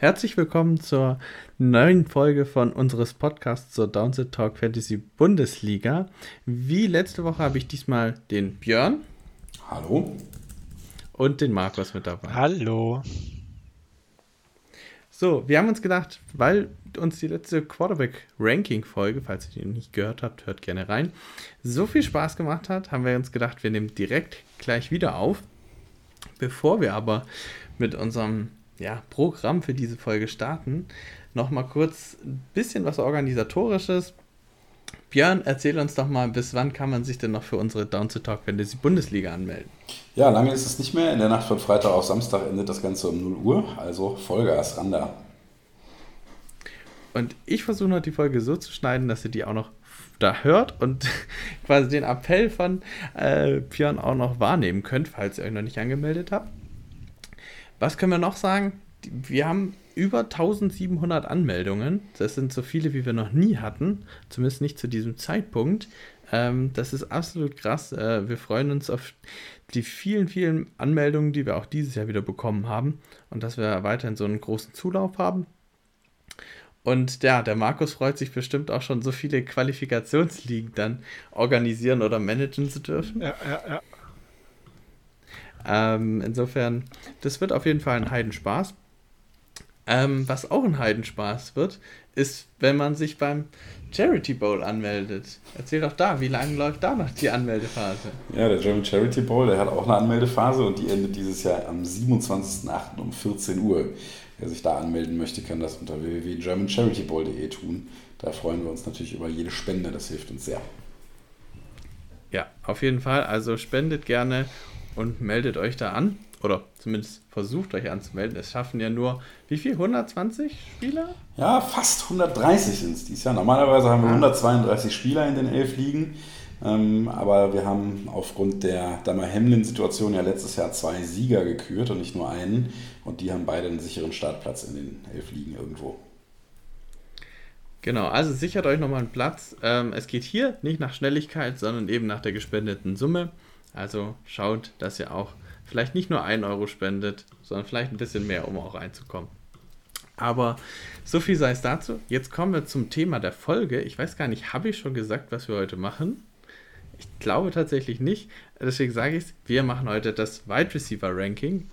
Herzlich willkommen zur neuen Folge von unseres Podcasts zur Downset Talk Fantasy Bundesliga. Wie letzte Woche habe ich diesmal den Björn. Hallo. Und den Markus mit dabei. Hallo. So, wir haben uns gedacht, weil uns die letzte Quarterback-Ranking-Folge, falls ihr die nicht gehört habt, hört gerne rein, so viel Spaß gemacht hat, haben wir uns gedacht, wir nehmen direkt gleich wieder auf. Bevor wir aber mit unserem ja, Programm für diese Folge starten, nochmal kurz ein bisschen was Organisatorisches. Björn, erzähl uns doch mal, bis wann kann man sich denn noch für unsere Down to Talk Fantasy Bundesliga anmelden? Ja, lange ist es nicht mehr. In der Nacht von Freitag auf Samstag endet das Ganze um 0 Uhr, also Vollgas ran da. Und ich versuche noch die Folge so zu schneiden, dass ihr die auch noch da hört und quasi den Appell von äh, Björn auch noch wahrnehmen könnt, falls ihr euch noch nicht angemeldet habt. Was können wir noch sagen? Wir haben über 1700 Anmeldungen. Das sind so viele, wie wir noch nie hatten. Zumindest nicht zu diesem Zeitpunkt. Ähm, das ist absolut krass. Äh, wir freuen uns auf die vielen, vielen Anmeldungen, die wir auch dieses Jahr wieder bekommen haben. Und dass wir weiterhin so einen großen Zulauf haben. Und ja, der Markus freut sich bestimmt auch schon, so viele Qualifikationsligen dann organisieren oder managen zu dürfen. Ja, ja, ja. Ähm, insofern, das wird auf jeden Fall ein Heidenspaß. Ähm, was auch ein Heidenspaß wird, ist, wenn man sich beim Charity Bowl anmeldet. Erzähl doch da, wie lange läuft da noch die Anmeldephase? Ja, der German Charity Bowl, der hat auch eine Anmeldephase und die endet dieses Jahr am 27.08. um 14 Uhr. Wer sich da anmelden möchte, kann das unter www.germancharitybowl.de tun. Da freuen wir uns natürlich über jede Spende, das hilft uns sehr. Ja, auf jeden Fall. Also spendet gerne und meldet euch da an. Oder zumindest versucht euch anzumelden. Es schaffen ja nur, wie viel? 120 Spieler? Ja, fast 130 sind es dieses Jahr. Normalerweise haben wir 132 Spieler in den elf Ligen. Ähm, aber wir haben aufgrund der Dammer-Hemlin-Situation ja letztes Jahr zwei Sieger gekürt und nicht nur einen. Und die haben beide einen sicheren Startplatz in den elf Ligen irgendwo. Genau, also sichert euch nochmal einen Platz. Ähm, es geht hier nicht nach Schnelligkeit, sondern eben nach der gespendeten Summe. Also schaut, dass ihr auch vielleicht nicht nur 1 Euro spendet, sondern vielleicht ein bisschen mehr, um auch reinzukommen. Aber so viel sei es dazu. Jetzt kommen wir zum Thema der Folge. Ich weiß gar nicht, habe ich schon gesagt, was wir heute machen? Ich glaube tatsächlich nicht. Deswegen sage ich es, wir machen heute das Wide Receiver Ranking.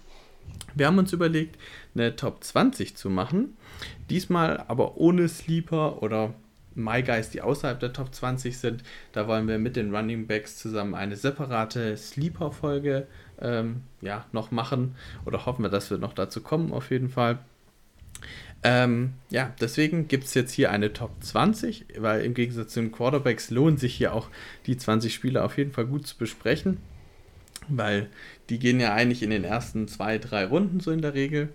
Wir haben uns überlegt, eine Top 20 zu machen. Diesmal aber ohne Sleeper oder My Guys, die außerhalb der Top 20 sind. Da wollen wir mit den Running Backs zusammen eine separate Sleeper-Folge ähm, ja, noch machen. Oder hoffen wir, dass wir noch dazu kommen, auf jeden Fall. Ähm, ja, deswegen gibt es jetzt hier eine Top 20, weil im Gegensatz zu den Quarterbacks lohnt sich hier auch die 20 Spieler auf jeden Fall gut zu besprechen, weil die gehen ja eigentlich in den ersten zwei, drei Runden so in der Regel.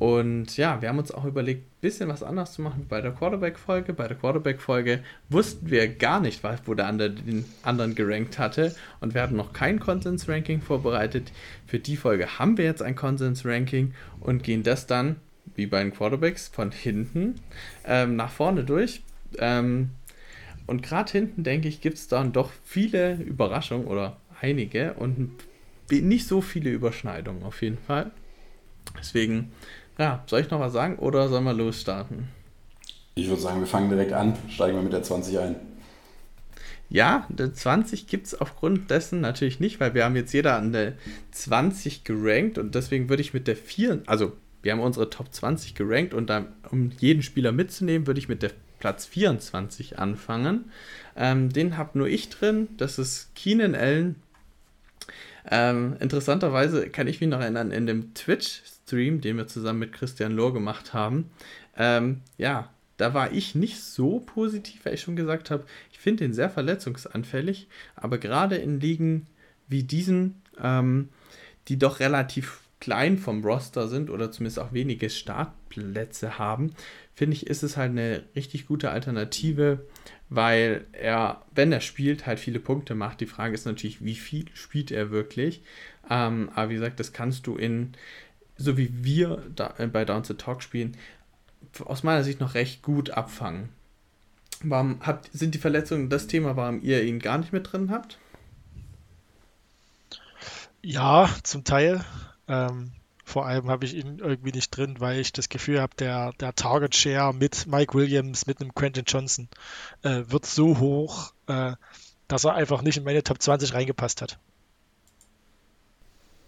Und ja, wir haben uns auch überlegt, ein bisschen was anderes zu machen bei der Quarterback-Folge. Bei der Quarterback-Folge wussten wir gar nicht, wo der andere den anderen gerankt hatte. Und wir hatten noch kein Konsens-Ranking vorbereitet. Für die Folge haben wir jetzt ein Konsens-Ranking und gehen das dann, wie bei den Quarterbacks, von hinten ähm, nach vorne durch. Ähm, und gerade hinten, denke ich, gibt es dann doch viele Überraschungen oder einige und nicht so viele Überschneidungen auf jeden Fall. Deswegen ja, soll ich noch was sagen oder sollen wir losstarten? Ich würde sagen, wir fangen direkt an. Steigen wir mit der 20 ein. Ja, der 20 gibt es aufgrund dessen natürlich nicht, weil wir haben jetzt jeder an der 20 gerankt und deswegen würde ich mit der 4, also wir haben unsere Top 20 gerankt und dann, um jeden Spieler mitzunehmen, würde ich mit der Platz 24 anfangen. Ähm, den habe nur ich drin, das ist Keenan Allen. Ähm, interessanterweise kann ich mich noch erinnern, in dem Twitch Stream, den wir zusammen mit Christian Lohr gemacht haben, ähm, ja, da war ich nicht so positiv, weil ich schon gesagt habe, ich finde den sehr verletzungsanfällig, aber gerade in Ligen wie diesen, ähm, die doch relativ klein vom Roster sind oder zumindest auch wenige Startplätze haben, finde ich, ist es halt eine richtig gute Alternative, weil er, wenn er spielt, halt viele Punkte macht. Die Frage ist natürlich, wie viel spielt er wirklich? Ähm, aber wie gesagt, das kannst du in so wie wir da, äh, bei Down to Talk spielen, aus meiner Sicht noch recht gut abfangen. Warum habt, sind die Verletzungen das Thema, warum ihr ihn gar nicht mit drin habt? Ja, zum Teil. Ähm, Vor allem habe ich ihn irgendwie nicht drin, weil ich das Gefühl habe, der, der Target Share mit Mike Williams, mit einem Quentin Johnson äh, wird so hoch, äh, dass er einfach nicht in meine Top 20 reingepasst hat.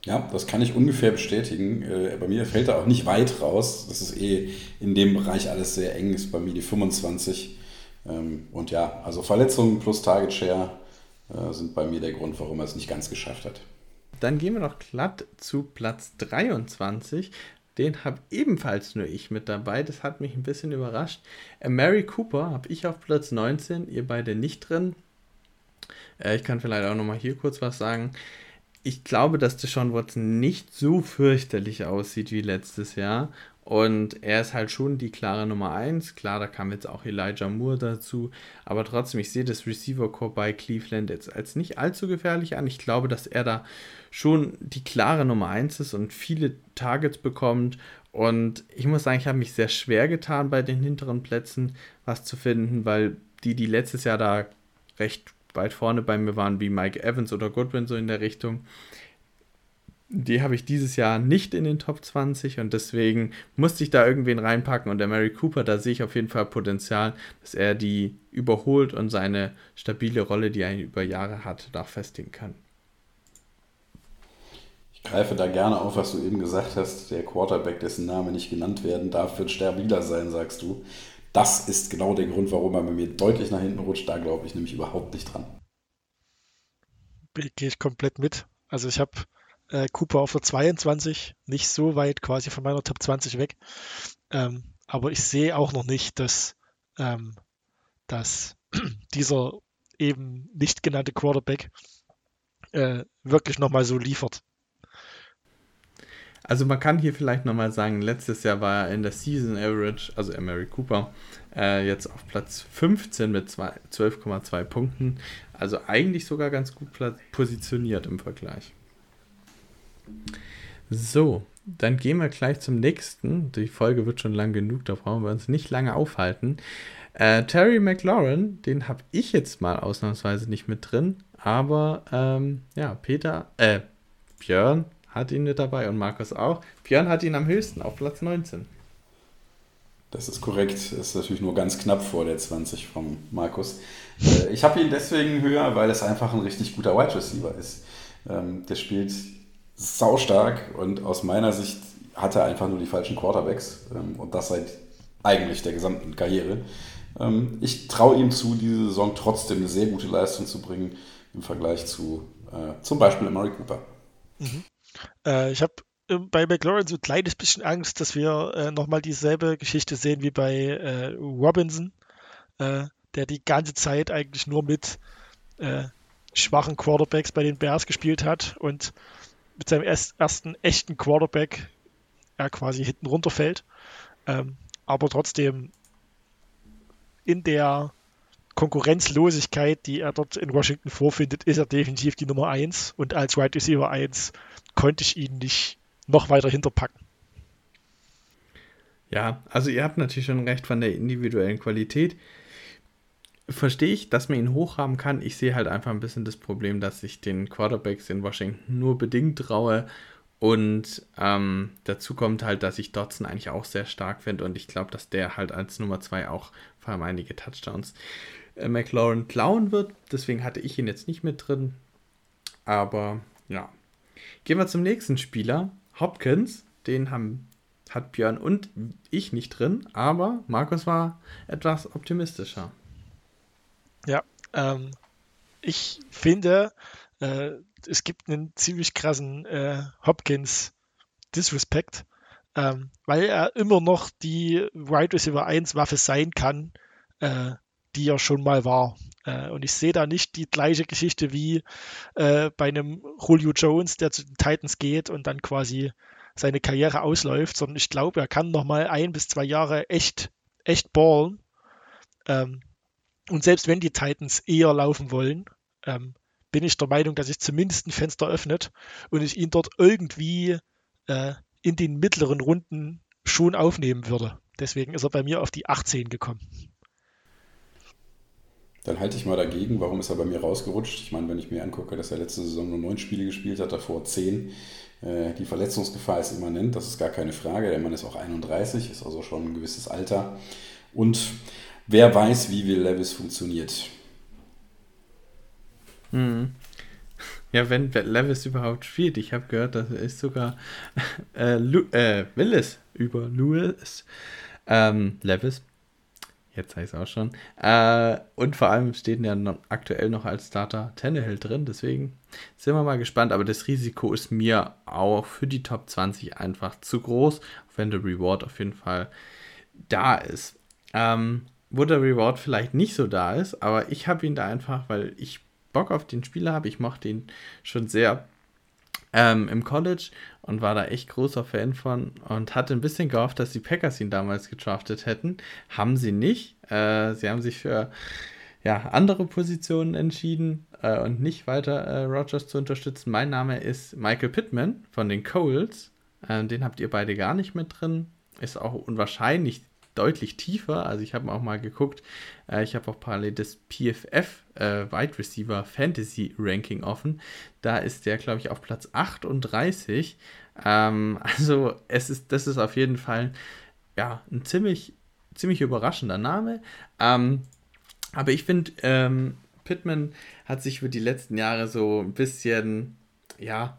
Ja, das kann ich ungefähr bestätigen. Äh, bei mir fällt er auch nicht weit raus. Das ist eh in dem Bereich alles sehr eng, ist bei mir die 25. Ähm, und ja, also Verletzungen plus Target Share äh, sind bei mir der Grund, warum er es nicht ganz geschafft hat. Dann gehen wir noch glatt zu Platz 23. Den habe ebenfalls nur ich mit dabei. Das hat mich ein bisschen überrascht. Äh, Mary Cooper habe ich auf Platz 19, ihr beide nicht drin. Äh, ich kann vielleicht auch noch mal hier kurz was sagen ich glaube, dass Deshaun Watson nicht so fürchterlich aussieht wie letztes Jahr. Und er ist halt schon die klare Nummer 1. Klar, da kam jetzt auch Elijah Moore dazu. Aber trotzdem, ich sehe das Receiver Core bei Cleveland jetzt als nicht allzu gefährlich an. Ich glaube, dass er da schon die klare Nummer 1 ist und viele Targets bekommt. Und ich muss sagen, ich habe mich sehr schwer getan, bei den hinteren Plätzen was zu finden, weil die, die letztes Jahr da recht weit vorne bei mir waren, wie Mike Evans oder Goodwin, so in der Richtung. Die habe ich dieses Jahr nicht in den Top 20 und deswegen musste ich da irgendwen reinpacken. Und der Mary Cooper, da sehe ich auf jeden Fall Potenzial, dass er die überholt und seine stabile Rolle, die er über Jahre hat, da festigen kann. Ich greife da gerne auf, was du eben gesagt hast. Der Quarterback, dessen Name nicht genannt werden darf, wird stabiler sein, sagst du. Das ist genau der Grund, warum er bei mir deutlich nach hinten rutscht. Da glaube ich nämlich überhaupt nicht dran. Gehe ich komplett mit. Also ich habe äh, Cooper auf der 22, nicht so weit quasi von meiner Top 20 weg. Ähm, aber ich sehe auch noch nicht, dass, ähm, dass dieser eben nicht genannte Quarterback äh, wirklich nochmal so liefert. Also man kann hier vielleicht nochmal sagen, letztes Jahr war er in der Season Average, also Emery Cooper, äh, jetzt auf Platz 15 mit 12,2 Punkten. Also eigentlich sogar ganz gut positioniert im Vergleich. So, dann gehen wir gleich zum nächsten. Die Folge wird schon lang genug, da brauchen wir uns nicht lange aufhalten. Äh, Terry McLaurin, den habe ich jetzt mal ausnahmsweise nicht mit drin, aber ähm, ja, Peter, äh, Björn hat ihn mit dabei und Markus auch. Björn hat ihn am höchsten auf Platz 19. Das ist korrekt. Das ist natürlich nur ganz knapp vor der 20 vom Markus. Äh, ich habe ihn deswegen höher, weil es einfach ein richtig guter Wide Receiver ist. Ähm, der spielt saustark und aus meiner Sicht hat er einfach nur die falschen Quarterbacks ähm, und das seit eigentlich der gesamten Karriere. Ähm, ich traue ihm zu, diese Saison trotzdem eine sehr gute Leistung zu bringen im Vergleich zu äh, zum Beispiel Murray Cooper. Mhm. Äh, ich habe äh, bei McLaurin so ein kleines bisschen Angst, dass wir äh, nochmal dieselbe Geschichte sehen wie bei äh, Robinson, äh, der die ganze Zeit eigentlich nur mit äh, schwachen Quarterbacks bei den Bears gespielt hat und mit seinem erst, ersten echten Quarterback er quasi hinten runterfällt. Ähm, aber trotzdem in der Konkurrenzlosigkeit, die er dort in Washington vorfindet, ist er definitiv die Nummer 1 und als Wide Receiver 1 konnte ich ihn nicht noch weiter hinterpacken. Ja, also ihr habt natürlich schon recht von der individuellen Qualität. Verstehe ich, dass man ihn hochhaben kann. Ich sehe halt einfach ein bisschen das Problem, dass ich den Quarterbacks in Washington nur bedingt traue. Und ähm, dazu kommt halt, dass ich Dotson eigentlich auch sehr stark finde und ich glaube, dass der halt als Nummer 2 auch vor allem einige Touchdowns äh, McLaurin klauen wird. Deswegen hatte ich ihn jetzt nicht mit drin. Aber ja, Gehen wir zum nächsten Spieler. Hopkins, den haben, hat Björn und ich nicht drin, aber Markus war etwas optimistischer. Ja, ähm, ich finde, äh, es gibt einen ziemlich krassen äh, Hopkins Disrespect, ähm, weil er immer noch die Wide Receiver 1 Waffe sein kann, äh, die er schon mal war. Äh, und ich sehe da nicht die gleiche Geschichte wie äh, bei einem Julio Jones, der zu den Titans geht und dann quasi seine Karriere ausläuft, sondern ich glaube, er kann noch mal ein bis zwei Jahre echt, echt ballen. Ähm, und selbst wenn die Titans eher laufen wollen, ähm, bin ich der Meinung, dass sich zumindest ein Fenster öffnet und ich ihn dort irgendwie äh, in den mittleren Runden schon aufnehmen würde. Deswegen ist er bei mir auf die 18 gekommen. Dann halte ich mal dagegen. Warum ist er bei mir rausgerutscht? Ich meine, wenn ich mir angucke, dass er letzte Saison nur neun Spiele gespielt hat, davor zehn. Äh, die Verletzungsgefahr ist immanent, das ist gar keine Frage. Der Mann ist auch 31, ist also schon ein gewisses Alter. Und wer weiß, wie Will Levis funktioniert. Hm. Ja, wenn Levis überhaupt spielt. Ich habe gehört, dass er ist sogar äh, äh, Willis über Lewis. Ähm, Levis. Jetzt heißt es auch schon. Äh, und vor allem steht ja noch aktuell noch als Starter Tannehill drin. Deswegen sind wir mal gespannt. Aber das Risiko ist mir auch für die Top 20 einfach zu groß, wenn der Reward auf jeden Fall da ist. Ähm, wo der Reward vielleicht nicht so da ist, aber ich habe ihn da einfach, weil ich Bock auf den Spieler habe. Ich mochte ihn schon sehr ähm, im College und war da echt großer Fan von und hatte ein bisschen gehofft, dass die Packers ihn damals gedraftet hätten. Haben sie nicht. Äh, sie haben sich für ja, andere Positionen entschieden äh, und nicht weiter äh, Rogers zu unterstützen. Mein Name ist Michael Pittman von den Coles. Äh, den habt ihr beide gar nicht mit drin. Ist auch unwahrscheinlich deutlich tiefer. Also ich habe auch mal geguckt, äh, ich habe auch parallel das PFF äh, Wide Receiver Fantasy Ranking offen. Da ist der, glaube ich, auf Platz 38. Ähm, also es ist, das ist auf jeden Fall ja, ein ziemlich, ziemlich überraschender Name. Ähm, aber ich finde, ähm, Pittman hat sich für die letzten Jahre so ein bisschen, ja,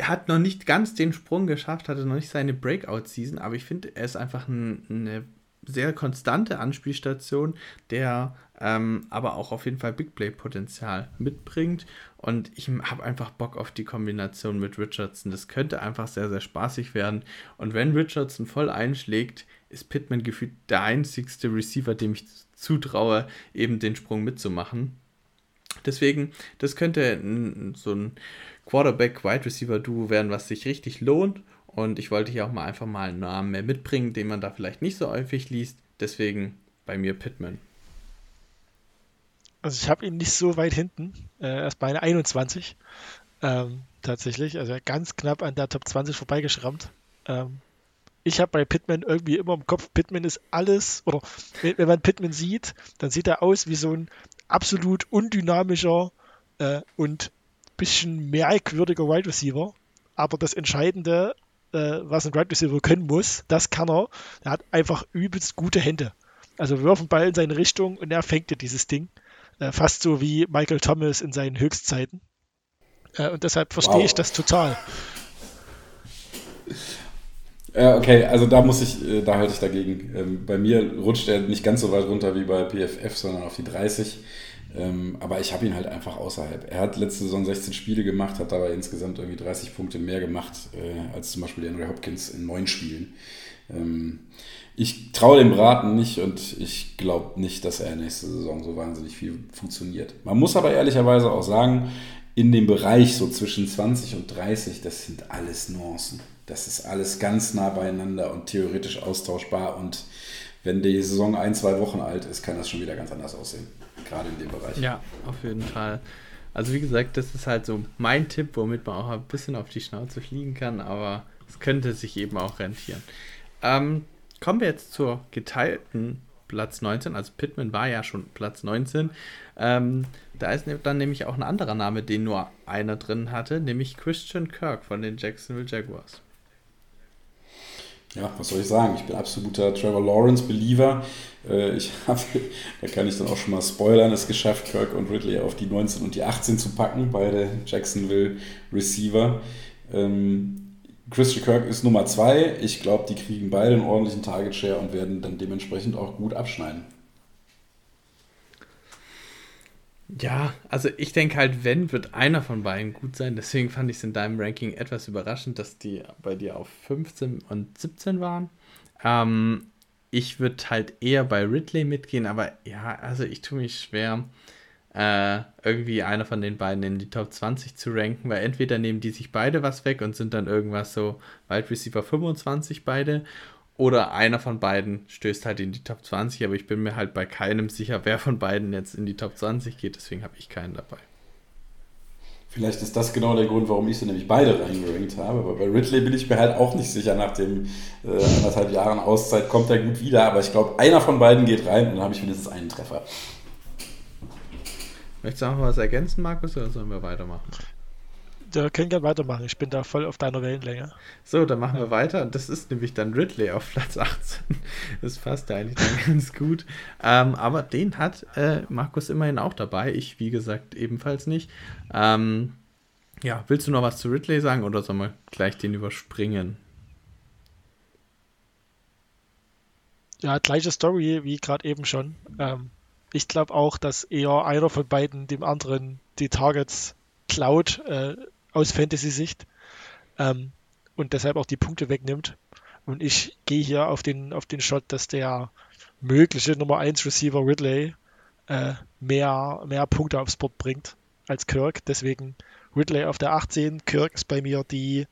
hat noch nicht ganz den Sprung geschafft, hatte noch nicht seine Breakout-Season, aber ich finde, er ist einfach ein, eine sehr konstante Anspielstation, der ähm, aber auch auf jeden Fall Big Play-Potenzial mitbringt. Und ich habe einfach Bock auf die Kombination mit Richardson. Das könnte einfach sehr, sehr spaßig werden. Und wenn Richardson voll einschlägt, ist Pittman gefühlt der einzigste Receiver, dem ich zutraue, eben den Sprung mitzumachen. Deswegen, das könnte so ein Quarterback-Wide Receiver-Duo werden, was sich richtig lohnt. Und ich wollte hier auch mal einfach mal einen Namen mehr mitbringen, den man da vielleicht nicht so häufig liest. Deswegen bei mir Pittman. Also ich habe ihn nicht so weit hinten, äh, erst bei 21 ähm, tatsächlich, also ganz knapp an der Top 20 vorbeigeschrammt. Ähm, ich habe bei Pittman irgendwie immer im Kopf, Pittman ist alles, oder wenn, wenn man Pittman sieht, dann sieht er aus wie so ein absolut undynamischer äh, und bisschen merkwürdiger Wide Receiver. Aber das Entscheidende, äh, was ein Wide Receiver können muss, das kann er. Er hat einfach übelst gute Hände. Also wirft den Ball in seine Richtung und er fängt ja dieses Ding. Äh, fast so wie Michael Thomas in seinen Höchstzeiten. Äh, und deshalb verstehe wow. ich das total. Ja, okay, also da muss ich, äh, da halte ich dagegen. Ähm, bei mir rutscht er nicht ganz so weit runter wie bei PFF, sondern auf die 30. Ähm, aber ich habe ihn halt einfach außerhalb. Er hat letzte Saison 16 Spiele gemacht, hat dabei insgesamt irgendwie 30 Punkte mehr gemacht äh, als zum Beispiel Andrew Hopkins in neun Spielen. Ähm, ich traue dem Braten nicht und ich glaube nicht, dass er nächste Saison so wahnsinnig viel funktioniert. Man muss aber ehrlicherweise auch sagen, in dem Bereich so zwischen 20 und 30, das sind alles Nuancen. Das ist alles ganz nah beieinander und theoretisch austauschbar. Und wenn die Saison ein, zwei Wochen alt ist, kann das schon wieder ganz anders aussehen. Gerade in dem Bereich. Ja, auf jeden Fall. Also wie gesagt, das ist halt so mein Tipp, womit man auch ein bisschen auf die Schnauze fliegen kann, aber es könnte sich eben auch rentieren. Ähm, kommen wir jetzt zur geteilten Platz 19. Also Pittman war ja schon Platz 19. Ähm, da ist ne-, dann nämlich auch ein anderer Name, den nur einer drin hatte, nämlich Christian Kirk von den Jacksonville Jaguars. Ja, was soll ich sagen? Ich bin absoluter Trevor Lawrence-Believer. Äh, ich habe, da kann ich dann auch schon mal spoilern, es geschafft, Kirk und Ridley auf die 19 und die 18 zu packen, beide Jacksonville Receiver. Ähm, Christian Kirk ist Nummer 2. Ich glaube, die kriegen beide einen ordentlichen Target Share und werden dann dementsprechend auch gut abschneiden. Ja, also ich denke halt, wenn, wird einer von beiden gut sein. Deswegen fand ich es in deinem Ranking etwas überraschend, dass die bei dir auf 15 und 17 waren. Ähm, ich würde halt eher bei Ridley mitgehen, aber ja, also ich tue mich schwer, äh, irgendwie einer von den beiden in die Top 20 zu ranken, weil entweder nehmen die sich beide was weg und sind dann irgendwas so Wide Receiver 25 beide oder einer von beiden stößt halt in die Top 20, aber ich bin mir halt bei keinem sicher, wer von beiden jetzt in die Top 20 geht, deswegen habe ich keinen dabei. Vielleicht ist das genau der Grund, warum ich sie nämlich beide reingerankt habe. Aber bei Ridley bin ich mir halt auch nicht sicher. Nach den äh, anderthalb Jahren Auszeit kommt er gut wieder. Aber ich glaube, einer von beiden geht rein und dann habe ich mindestens einen Treffer. Möchtest du noch was ergänzen, Markus, oder sollen wir weitermachen? Wir können gerne weitermachen. Ich bin da voll auf deiner Wellenlänge. So, dann machen wir weiter. Das ist nämlich dann Ridley auf Platz 18. Das passt ja eigentlich dann ganz gut. Ähm, aber den hat äh, Markus immerhin auch dabei. Ich, wie gesagt, ebenfalls nicht. Ähm, ja, willst du noch was zu Ridley sagen oder sollen wir gleich den überspringen? Ja, gleiche Story wie gerade eben schon. Ähm, ich glaube auch, dass eher einer von beiden dem anderen die Targets klaut äh, aus Fantasy-Sicht ähm, und deshalb auch die Punkte wegnimmt. Und ich gehe hier auf den, auf den Shot, dass der mögliche Nummer 1 Receiver Ridley äh, mehr, mehr Punkte aufs Board bringt als Kirk. Deswegen Ridley auf der 18, Kirk ist bei mir die,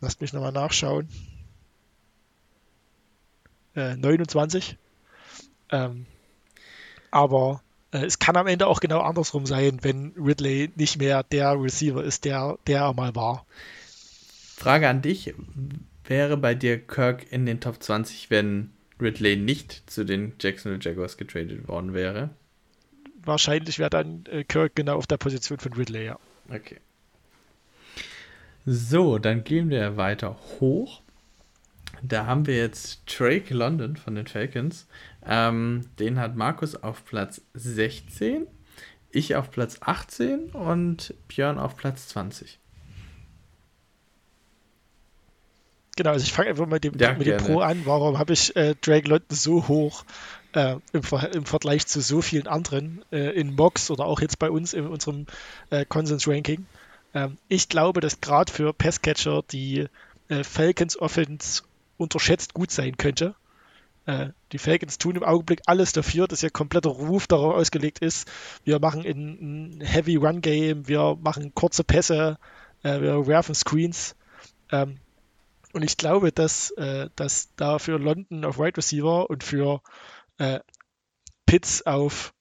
lasst mich nochmal nachschauen, äh, 29. Ähm, aber es kann am Ende auch genau andersrum sein, wenn Ridley nicht mehr der Receiver ist, der, der er mal war. Frage an dich: Wäre bei dir Kirk in den Top 20, wenn Ridley nicht zu den Jacksonville Jaguars getradet worden wäre? Wahrscheinlich wäre dann äh, Kirk genau auf der Position von Ridley, ja. Okay. So, dann gehen wir weiter hoch. Da haben wir jetzt Drake London von den Falcons. Ähm, den hat Markus auf Platz 16, ich auf Platz 18 und Björn auf Platz 20. Genau, also ich fange einfach mit dem, ja, mit dem Pro an. Warum habe ich äh, Drake London so hoch äh, im, Ver im, Vergleich zu so vielen anderen äh, in Mox oder auch jetzt bei uns in unserem äh, Konsens-Ranking? Ähm, ich glaube, dass gerade für Passcatcher die äh, Falcons Offense unterschätzt gut sein könnte. Äh, die Falcons tun im Augenblick alles dafür, dass ihr kompletter Ruf darauf ausgelegt ist. Wir machen ein, Heavy Run Game, wir machen kurze Pässe, äh, wir werfen Screens. Ähm, und ich glaube, dass, äh, dass da für London auf Wide Receiver und für äh, Pitts auf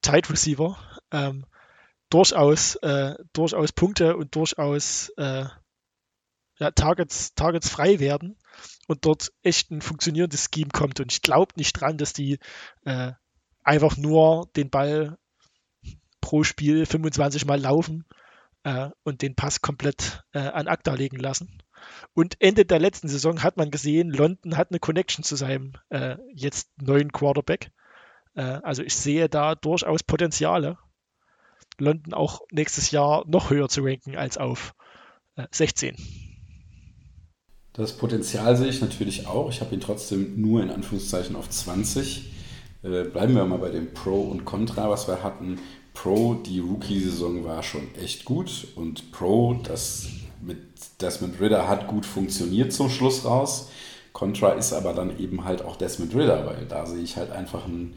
Tight Receiver ähm, durchaus, äh, durchaus Punkte und durchaus äh, ja, Targets, Targets frei werden und dort echt ein funktionierendes Scheme kommt. Und ich glaube nicht dran, dass die äh, einfach nur den Ball pro Spiel 25 Mal laufen äh, und den Pass komplett äh, an Akta legen lassen. Und Ende der letzten Saison hat man gesehen, London hat eine Connection zu seinem äh, jetzt neuen Quarterback. Äh, also ich sehe da durchaus Potenziale, London auch nächstes Jahr noch höher zu ranken als auf 16. Das Potenzial sehe ich natürlich auch. Ich habe ihn trotzdem nur in Anführungszeichen auf 20. Äh, bleiben wir mal bei dem Pro und Contra, was wir hatten. Pro, die Rookie-Saison war schon echt gut und Pro, das mit Desmond Ritter hat gut funktioniert zum Schluss raus. Contra ist aber dann eben halt auch Desmond Ritter, weil da sehe ich halt einfach ein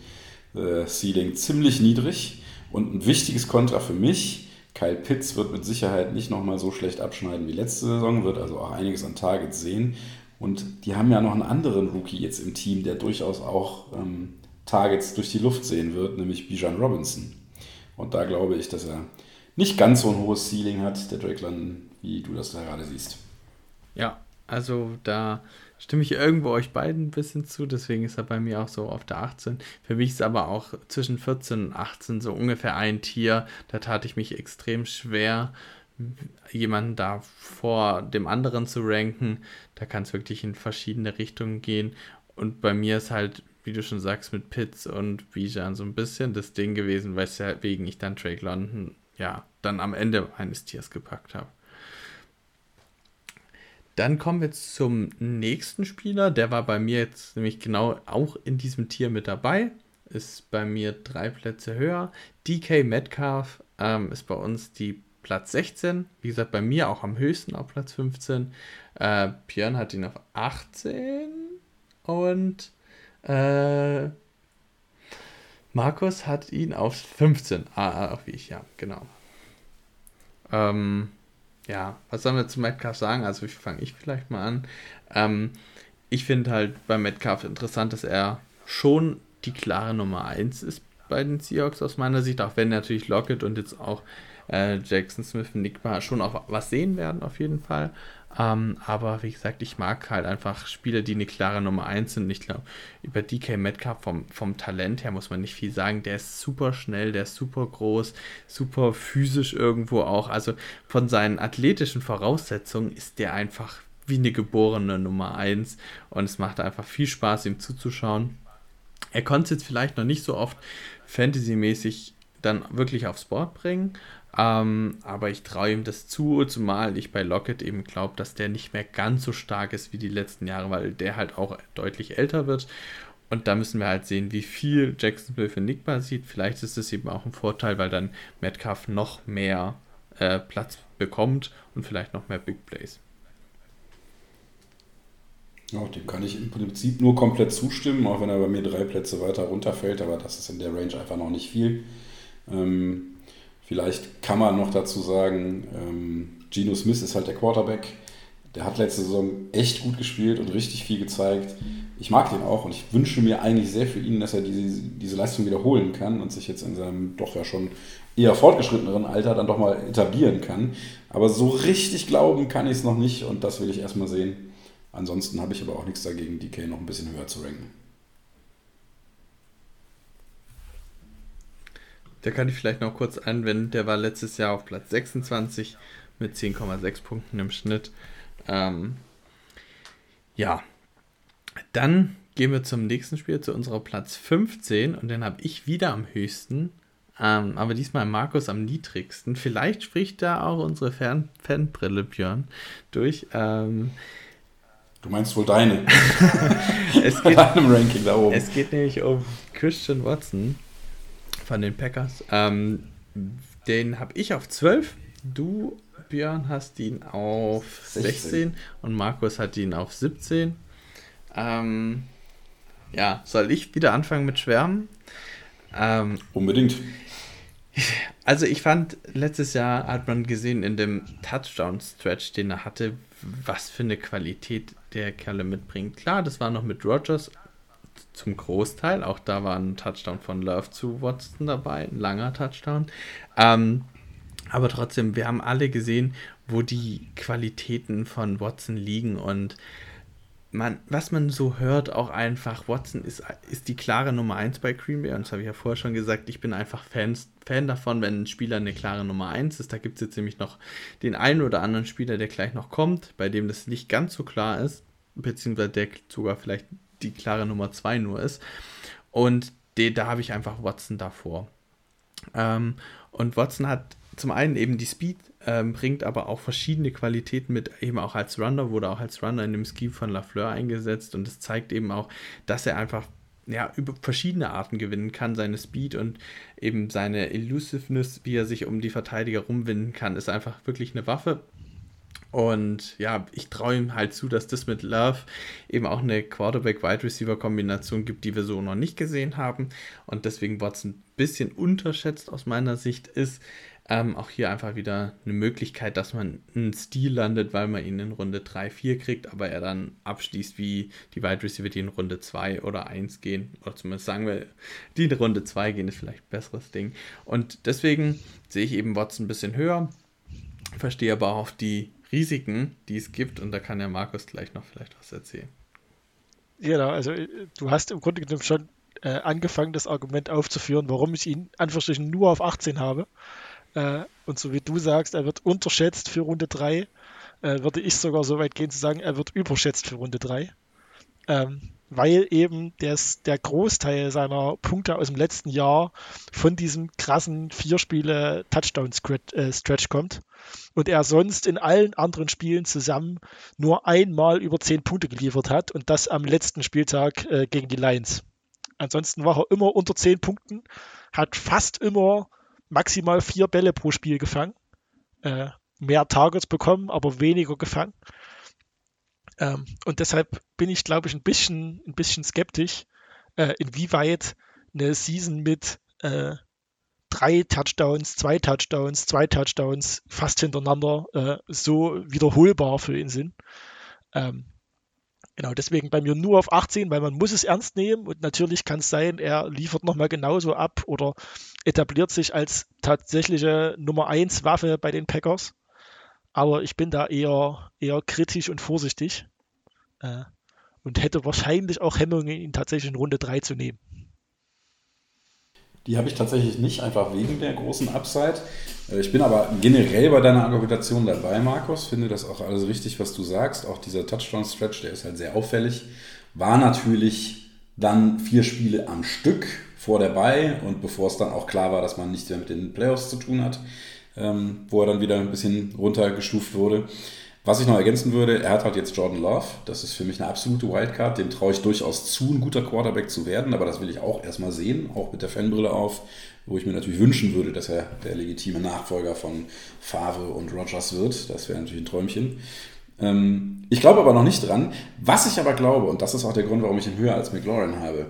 äh, Ceiling ziemlich niedrig und ein wichtiges Contra für mich Kyle Pitts wird mit Sicherheit nicht nochmal so schlecht abschneiden wie letzte Saison, wird also auch einiges an Targets sehen. Und die haben ja noch einen anderen Rookie jetzt im Team, der durchaus auch ähm, Targets durch die Luft sehen wird, nämlich Bijan Robinson. Und da glaube ich, dass er nicht ganz so ein hohes Ceiling hat, der Drake London, wie du das da gerade siehst. Ja, also da stimme ich irgendwo euch beiden ein bisschen zu, deswegen ist er bei mir auch so auf der 18. Für mich ist aber auch zwischen 14 und 18 so ungefähr ein Tier. Da tat ich mich extrem schwer, jemanden da vor dem anderen zu ranken. Da kann es wirklich in verschiedene Richtungen gehen. Und bei mir ist halt, wie du schon sagst, mit Pitts und Bijan so ein bisschen das Ding gewesen, weswegen ich dann Drake London ja dann am Ende eines Tiers gepackt habe. Dann kommen wir zum nächsten Spieler. Der war bei mir jetzt nämlich genau auch in diesem Tier mit dabei. Ist bei mir drei Plätze höher. DK Metcalf ähm, ist bei uns die Platz 16. Wie gesagt, bei mir auch am höchsten auf Platz 15. Äh, Björn hat ihn auf 18. Und äh, Markus hat ihn auf 15. Ah, auch wie ich, ja, genau. Ähm, ja, was sollen wir zu Metcalf sagen? Also fange ich vielleicht mal an. Ähm, ich finde halt bei Metcalf interessant, dass er schon die klare Nummer 1 ist bei den Seahawks aus meiner Sicht, auch wenn natürlich Lockett und jetzt auch äh, Jackson Smith und Nick schon auch was sehen werden auf jeden Fall. Ähm, aber wie gesagt, ich mag halt einfach Spieler, die eine klare Nummer 1 sind. Ich glaube, über DK Metcalf vom, vom Talent her muss man nicht viel sagen. Der ist super schnell, der ist super groß, super physisch irgendwo auch. Also von seinen athletischen Voraussetzungen ist der einfach wie eine geborene Nummer 1 und es macht einfach viel Spaß, ihm zuzuschauen. Er konnte es jetzt vielleicht noch nicht so oft fantasymäßig dann wirklich aufs Board bringen, ähm, aber ich traue ihm das zu, zumal ich bei Lockett eben glaube, dass der nicht mehr ganz so stark ist wie die letzten Jahre, weil der halt auch deutlich älter wird. Und da müssen wir halt sehen, wie viel Jacksonville für Nickbar sieht. Vielleicht ist es eben auch ein Vorteil, weil dann Metcalf noch mehr äh, Platz bekommt und vielleicht noch mehr Big Plays. Ja, dem kann ich im Prinzip nur komplett zustimmen, auch wenn er bei mir drei Plätze weiter runterfällt, aber das ist in der Range einfach noch nicht viel. Ähm, vielleicht kann man noch dazu sagen, ähm, Geno Smith ist halt der Quarterback. Der hat letzte Saison echt gut gespielt und richtig viel gezeigt. Ich mag den auch und ich wünsche mir eigentlich sehr für ihn, dass er diese, diese Leistung wiederholen kann und sich jetzt in seinem doch ja schon eher fortgeschritteneren Alter dann doch mal etablieren kann. Aber so richtig glauben kann ich es noch nicht und das will ich erstmal sehen. Ansonsten habe ich aber auch nichts dagegen, DK noch ein bisschen höher zu ranken. Da kann ich vielleicht noch kurz anwenden. Der war letztes Jahr auf Platz 26 mit 10,6 Punkten im Schnitt. Ähm, ja, dann gehen wir zum nächsten Spiel, zu unserer Platz 15 und den habe ich wieder am höchsten, ähm, aber diesmal Markus am niedrigsten. Vielleicht spricht da auch unsere Fan Fanbrille Björn durch. Ähm, Du meinst wohl deine. es geht, Ranking da oben. Es geht nämlich um Christian Watson von den Packers. Ähm, den habe ich auf 12. Du, Björn, hast ihn auf 16, 16 und Markus hat ihn auf 17. Ähm, ja, soll ich wieder anfangen mit Schwärmen? Ähm, Unbedingt. Also ich fand, letztes Jahr hat man gesehen in dem Touchdown-Stretch, den er hatte, was für eine Qualität der Kerle mitbringt. Klar, das war noch mit Rogers zum Großteil. Auch da war ein Touchdown von Love zu Watson dabei, ein langer Touchdown. Ähm, aber trotzdem, wir haben alle gesehen, wo die Qualitäten von Watson liegen und man, was man so hört, auch einfach, Watson ist, ist die klare Nummer 1 bei Green Bay. Und das habe ich ja vorher schon gesagt, ich bin einfach Fans, Fan davon, wenn ein Spieler eine klare Nummer 1 ist. Da gibt es jetzt nämlich noch den einen oder anderen Spieler, der gleich noch kommt, bei dem das nicht ganz so klar ist, beziehungsweise der sogar vielleicht die klare Nummer 2 nur ist. Und de, da habe ich einfach Watson davor. Ähm, und Watson hat zum einen eben die Speed, ähm, bringt aber auch verschiedene Qualitäten mit, eben auch als Runner, wurde auch als Runner in dem Scheme von Lafleur eingesetzt und es zeigt eben auch, dass er einfach ja, über verschiedene Arten gewinnen kann. Seine Speed und eben seine Elusiveness, wie er sich um die Verteidiger rumwinden kann, ist einfach wirklich eine Waffe. Und ja, ich traue ihm halt zu, dass das mit Love eben auch eine Quarterback-Wide-Receiver-Kombination gibt, die wir so noch nicht gesehen haben. Und deswegen Watson ein bisschen unterschätzt aus meiner Sicht ist. Ähm, auch hier einfach wieder eine Möglichkeit, dass man einen Stil landet, weil man ihn in Runde 3, 4 kriegt, aber er dann abschließt wie die Wide Receiver, die in Runde 2 oder 1 gehen. Oder zumindest sagen wir, die in Runde 2 gehen, ist vielleicht ein besseres Ding. Und deswegen sehe ich eben Watson ein bisschen höher, verstehe aber auch die Risiken, die es gibt. Und da kann ja Markus gleich noch vielleicht was erzählen. Genau, also äh, du hast im Grunde genommen schon äh, angefangen, das Argument aufzuführen, warum ich ihn Anführungsstrichen nur auf 18 habe. Äh, und so wie du sagst, er wird unterschätzt für Runde 3, äh, würde ich sogar so weit gehen zu sagen, er wird überschätzt für Runde 3. Ähm, weil eben des, der Großteil seiner Punkte aus dem letzten Jahr von diesem krassen Vier-Spiele Touchdown-Stretch äh, kommt und er sonst in allen anderen Spielen zusammen nur einmal über zehn Punkte geliefert hat und das am letzten Spieltag äh, gegen die Lions. Ansonsten war er immer unter zehn Punkten, hat fast immer maximal vier Bälle pro Spiel gefangen, äh, mehr Targets bekommen, aber weniger gefangen. Ähm, und deshalb bin ich, glaube ich, ein bisschen, ein bisschen skeptisch, äh, inwieweit eine Season mit äh, drei Touchdowns, zwei Touchdowns, zwei Touchdowns fast hintereinander äh, so wiederholbar für ihn sind. Ähm, genau, deswegen bei mir nur auf 18, weil man muss es ernst nehmen und natürlich kann es sein, er liefert nochmal genauso ab oder etabliert sich als tatsächliche Nummer 1 Waffe bei den Packers. Aber ich bin da eher, eher kritisch und vorsichtig äh, und hätte wahrscheinlich auch Hemmungen, ihn tatsächlich in Runde 3 zu nehmen. Die habe ich tatsächlich nicht, einfach wegen der großen Upside. Äh, ich bin aber generell bei deiner Argumentation dabei, Markus. Finde das auch alles richtig, was du sagst. Auch dieser Touchdown-Stretch, der ist halt sehr auffällig. War natürlich dann vier Spiele am Stück vor der Bay und bevor es dann auch klar war, dass man nichts mehr mit den Playoffs zu tun hat, ähm, wo er dann wieder ein bisschen runtergestuft wurde. Was ich noch ergänzen würde, er hat halt jetzt Jordan Love. Das ist für mich eine absolute Wildcard. Dem traue ich durchaus zu, ein guter Quarterback zu werden. Aber das will ich auch erstmal sehen, auch mit der Fanbrille auf, wo ich mir natürlich wünschen würde, dass er der legitime Nachfolger von Favre und Rogers wird. Das wäre natürlich ein Träumchen. Ähm, ich glaube aber noch nicht dran. Was ich aber glaube, und das ist auch der Grund, warum ich ihn höher als McLaurin habe,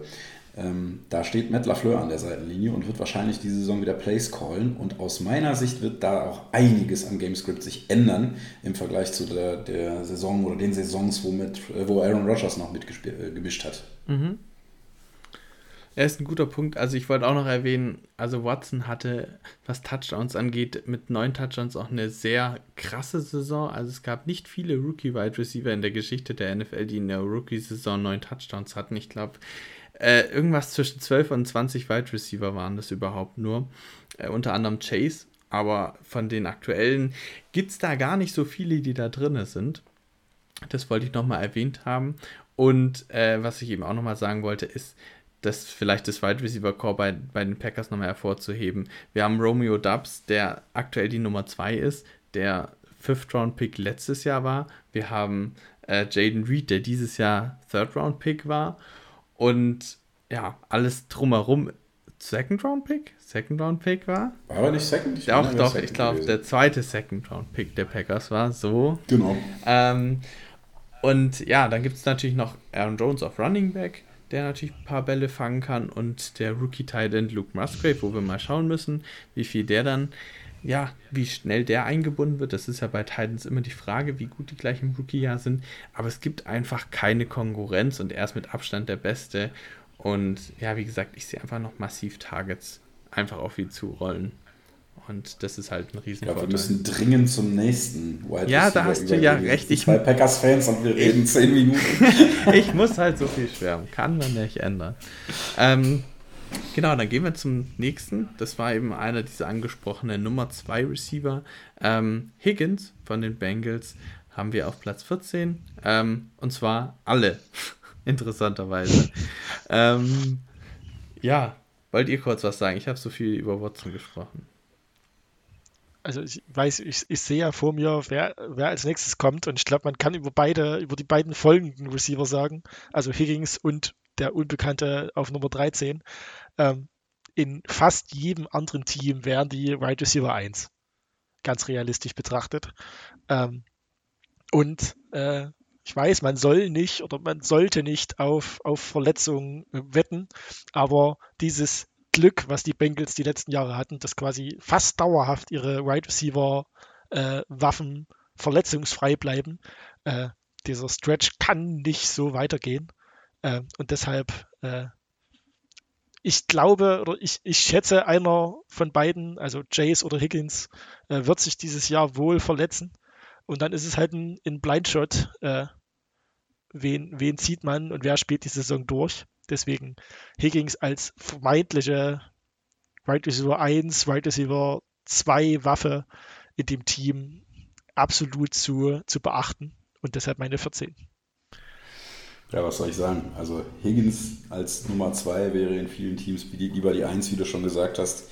ähm, da steht Matt LaFleur an der Seitenlinie und wird wahrscheinlich diese Saison wieder Plays callen. Und aus meiner Sicht wird da auch einiges am Gamescript sich ändern im Vergleich zu der, der Saison oder den Saisons, wo, mit, äh, wo Aaron Rodgers noch mitgemischt äh, hat. Mhm. Er ist ein guter Punkt. Also ich wollte auch noch erwähnen, also Watson hatte, was Touchdowns angeht, mit neun Touchdowns auch eine sehr krasse Saison. Also es gab nicht viele Rookie-Wide Receiver in der Geschichte der NFL, die in der Rookie-Saison neun Touchdowns hatten. Ich glaube, äh, irgendwas zwischen 12 und 20 Wide Receiver waren das überhaupt nur. Äh, unter anderem Chase. Aber von den aktuellen gibt es da gar nicht so viele, die da drin sind. Das wollte ich nochmal erwähnt haben. Und äh, was ich eben auch nochmal sagen wollte, ist, das vielleicht das Wide Receiver Core bei, bei den Packers nochmal hervorzuheben. Wir haben Romeo Dubs, der aktuell die Nummer 2 ist, der Fifth Round Pick letztes Jahr war. Wir haben äh, Jaden Reed, der dieses Jahr Third Round Pick war. Und ja, alles drumherum. Second Round Pick? Second Round Pick war? War er nicht Second? Ich doch, doch, ich glaube, der zweite Second Round Pick der Packers war so. Genau. Ähm, und ja, dann gibt es natürlich noch Aaron Jones auf Running Back, der natürlich ein paar Bälle fangen kann und der Rookie Tight End Luke Musgrave, wo wir mal schauen müssen, wie viel der dann ja, wie schnell der eingebunden wird, das ist ja bei Titans immer die Frage, wie gut die gleich im Rookie-Jahr sind. Aber es gibt einfach keine Konkurrenz und er ist mit Abstand der Beste. Und ja, wie gesagt, ich sehe einfach noch massiv Targets einfach auf ihn zurollen. Und das ist halt ein Riesenvorteil. Ja, wir müssen dringend zum nächsten Wide Ja, da hast du ja recht. Ich zwei Packers-Fans und wir reden zehn Minuten. ich muss halt so viel schwärmen. Kann man nicht ändern. Ähm, Genau, dann gehen wir zum nächsten. Das war eben einer dieser angesprochenen Nummer 2 Receiver. Ähm, Higgins von den Bengals haben wir auf Platz 14. Ähm, und zwar alle, interessanterweise. ähm, ja, wollt ihr kurz was sagen? Ich habe so viel über Watson gesprochen. Also ich weiß, ich, ich sehe ja vor mir, wer, wer als nächstes kommt und ich glaube, man kann über beide, über die beiden folgenden Receiver sagen, also Higgins und der Unbekannte auf Nummer 13. Ähm, in fast jedem anderen Team wären die Wide Receiver 1. Ganz realistisch betrachtet. Ähm, und äh, ich weiß, man soll nicht oder man sollte nicht auf, auf Verletzungen wetten, aber dieses Glück, was die Bengals die letzten Jahre hatten, dass quasi fast dauerhaft ihre Wide Receiver äh, Waffen verletzungsfrei bleiben, äh, dieser Stretch kann nicht so weitergehen. Äh, und deshalb, äh, ich glaube oder ich, ich schätze, einer von beiden, also Jace oder Higgins, äh, wird sich dieses Jahr wohl verletzen. Und dann ist es halt ein, ein Blindshot. Äh, wen, wen zieht man und wer spielt die Saison durch? Deswegen Higgins als vermeintliche Right Receiver 1, Right Receiver 2 Waffe in dem Team absolut zu, zu beachten und deshalb meine 14. Ja, was soll ich sagen? Also Higgins als Nummer 2 wäre in vielen Teams lieber die 1, wie du schon gesagt hast.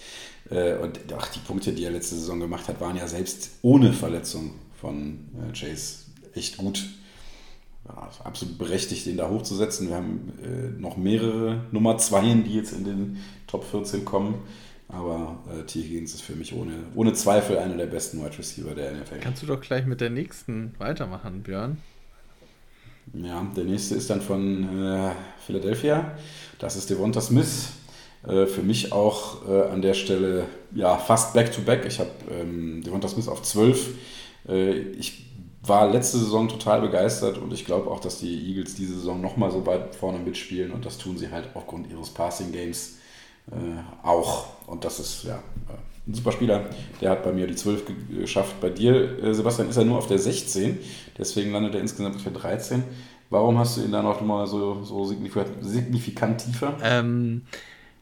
Äh, und ach, die Punkte, die er letzte Saison gemacht hat, waren ja selbst ohne Verletzung von äh, Chase echt gut. Ja, absolut berechtigt, den da hochzusetzen. Wir haben äh, noch mehrere Nummer 2, die jetzt in den Top 14 kommen. Aber äh, T. Higgins ist für mich ohne, ohne Zweifel einer der besten Wide Receiver der NFL. Kannst du doch gleich mit der nächsten weitermachen, Björn? Ja, der nächste ist dann von äh, Philadelphia. Das ist Devonta Smith. Äh, für mich auch äh, an der Stelle ja, fast back-to-back. -back. Ich habe ähm, Devonta Smith auf 12. Äh, ich war letzte Saison total begeistert und ich glaube auch, dass die Eagles diese Saison nochmal so weit vorne mitspielen und das tun sie halt aufgrund ihres Passing-Games äh, auch. Und das ist ja ein super Spieler. Der hat bei mir die 12 geschafft. Bei dir, äh, Sebastian, ist er nur auf der 16. Deswegen landet er insgesamt auf der 13. Warum hast du ihn dann auch mal so, so signifikant, signifikant tiefer? Ähm,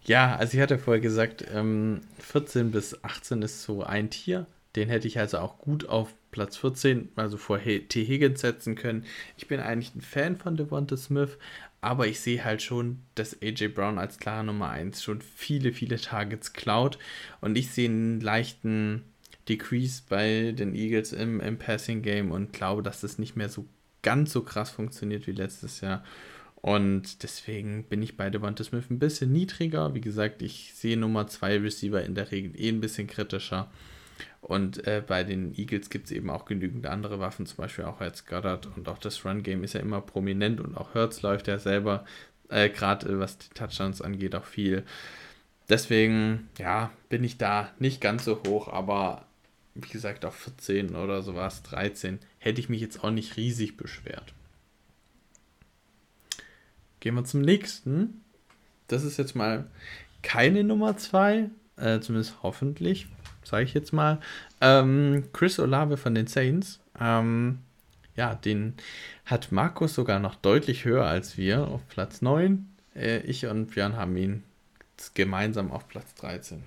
ja, also ich hatte vorher gesagt, ähm, 14 bis 18 ist so ein Tier. Den hätte ich also auch gut auf Platz 14, also vor T. Higgins setzen können. Ich bin eigentlich ein Fan von Devonta Smith, aber ich sehe halt schon, dass AJ Brown als klare Nummer 1 schon viele, viele Targets klaut und ich sehe einen leichten Decrease bei den Eagles im, im Passing Game und glaube, dass das nicht mehr so ganz so krass funktioniert wie letztes Jahr. Und deswegen bin ich bei Devonta Smith ein bisschen niedriger. Wie gesagt, ich sehe Nummer 2 Receiver in der Regel eh ein bisschen kritischer. Und äh, bei den Eagles gibt es eben auch genügend andere Waffen, zum Beispiel auch als Goddard. Und auch das Run-Game ist ja immer prominent und auch Hertz läuft ja selber, äh, gerade äh, was die Touchdowns angeht, auch viel. Deswegen, ja, bin ich da nicht ganz so hoch, aber wie gesagt, auf 14 oder sowas, 13, hätte ich mich jetzt auch nicht riesig beschwert. Gehen wir zum nächsten. Das ist jetzt mal keine Nummer 2, äh, zumindest hoffentlich, sage ich jetzt mal. Ähm, Chris Olave von den Saints. Ähm, ja, den hat Markus sogar noch deutlich höher als wir auf Platz 9. Äh, ich und Björn haben ihn gemeinsam auf Platz 13.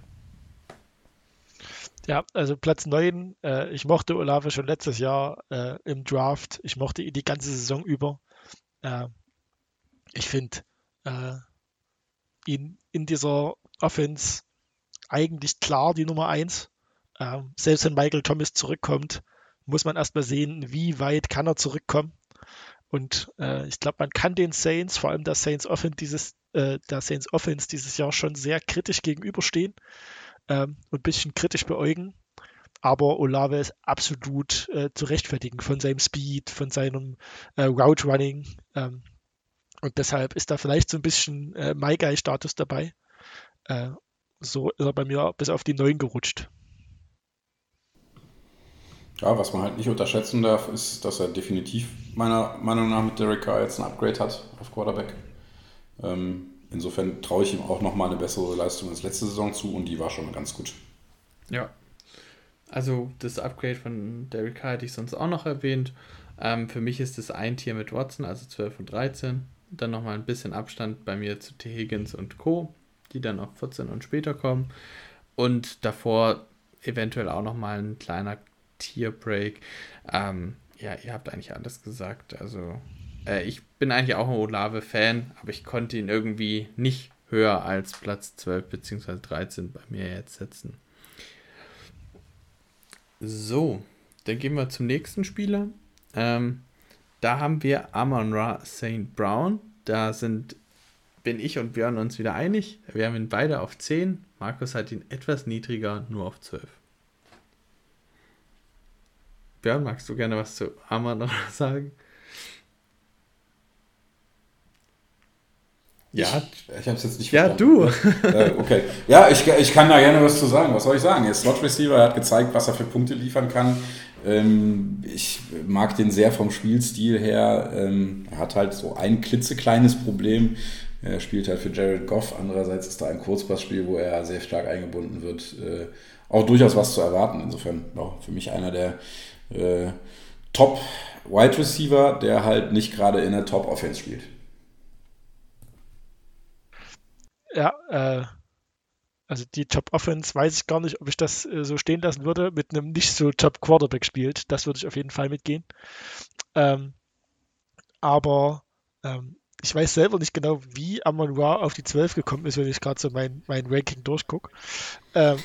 Ja, also Platz 9. Äh, ich mochte Olave schon letztes Jahr äh, im Draft. Ich mochte ihn die ganze Saison über. Äh, ich finde äh, ihn in dieser Offense eigentlich klar die Nummer 1. Ähm, selbst wenn Michael Thomas zurückkommt, muss man erstmal sehen, wie weit kann er zurückkommen. Und äh, ich glaube, man kann den Saints, vor allem der Saints Offense dieses, äh, der Saints Offense dieses Jahr schon sehr kritisch gegenüberstehen ähm, und ein bisschen kritisch beäugen. Aber Olave ist absolut äh, zu rechtfertigen von seinem Speed, von seinem äh, Route Running. Ähm, und deshalb ist da vielleicht so ein bisschen äh, My Guy-Status dabei. Äh, so ist er bei mir bis auf die 9 gerutscht. Ja, was man halt nicht unterschätzen darf, ist, dass er definitiv meiner Meinung nach mit Derek Carr jetzt ein Upgrade hat auf Quarterback. Ähm, insofern traue ich ihm auch nochmal eine bessere Leistung als letzte Saison zu und die war schon ganz gut. Ja. Also das Upgrade von Derek Carr hätte ich sonst auch noch erwähnt. Ähm, für mich ist es ein Tier mit Watson, also 12 und 13. Dann nochmal ein bisschen Abstand bei mir zu T. Higgins und Co., die dann auf 14 und später kommen. Und davor eventuell auch nochmal ein kleiner Tierbreak. Ähm, ja, ihr habt eigentlich alles gesagt. Also, äh, ich bin eigentlich auch ein Olave-Fan, aber ich konnte ihn irgendwie nicht höher als Platz 12 bzw. 13 bei mir jetzt setzen. So, dann gehen wir zum nächsten Spieler. Ähm, da haben wir Amon Ra St. Brown. Da sind, bin ich und Björn uns wieder einig. Wir haben ihn beide auf 10. Markus hat ihn etwas niedriger, nur auf 12. Björn, magst du gerne was zu Amon Ra sagen? Ja. Ich, ich habe es jetzt nicht verstanden. Ja, du. äh, okay. Ja, ich, ich kann da gerne was zu sagen. Was soll ich sagen? Er ist Slot Receiver, er hat gezeigt, was er für Punkte liefern kann. Ähm, ich mag den sehr vom Spielstil her. Ähm, er hat halt so ein klitzekleines Problem. Er spielt halt für Jared Goff. Andererseits ist da ein Kurzpassspiel, wo er sehr stark eingebunden wird. Äh, auch durchaus was zu erwarten. Insofern ja, für mich einer der äh, Top Wide Receiver, der halt nicht gerade in der Top Offense spielt. Ja, äh, also die Top Offense weiß ich gar nicht, ob ich das äh, so stehen lassen würde, mit einem nicht so Top Quarterback spielt. Das würde ich auf jeden Fall mitgehen. Ähm, aber ähm, ich weiß selber nicht genau, wie Amon Ra auf die 12 gekommen ist, wenn ich gerade so mein, mein Ranking durchgucke. Ähm,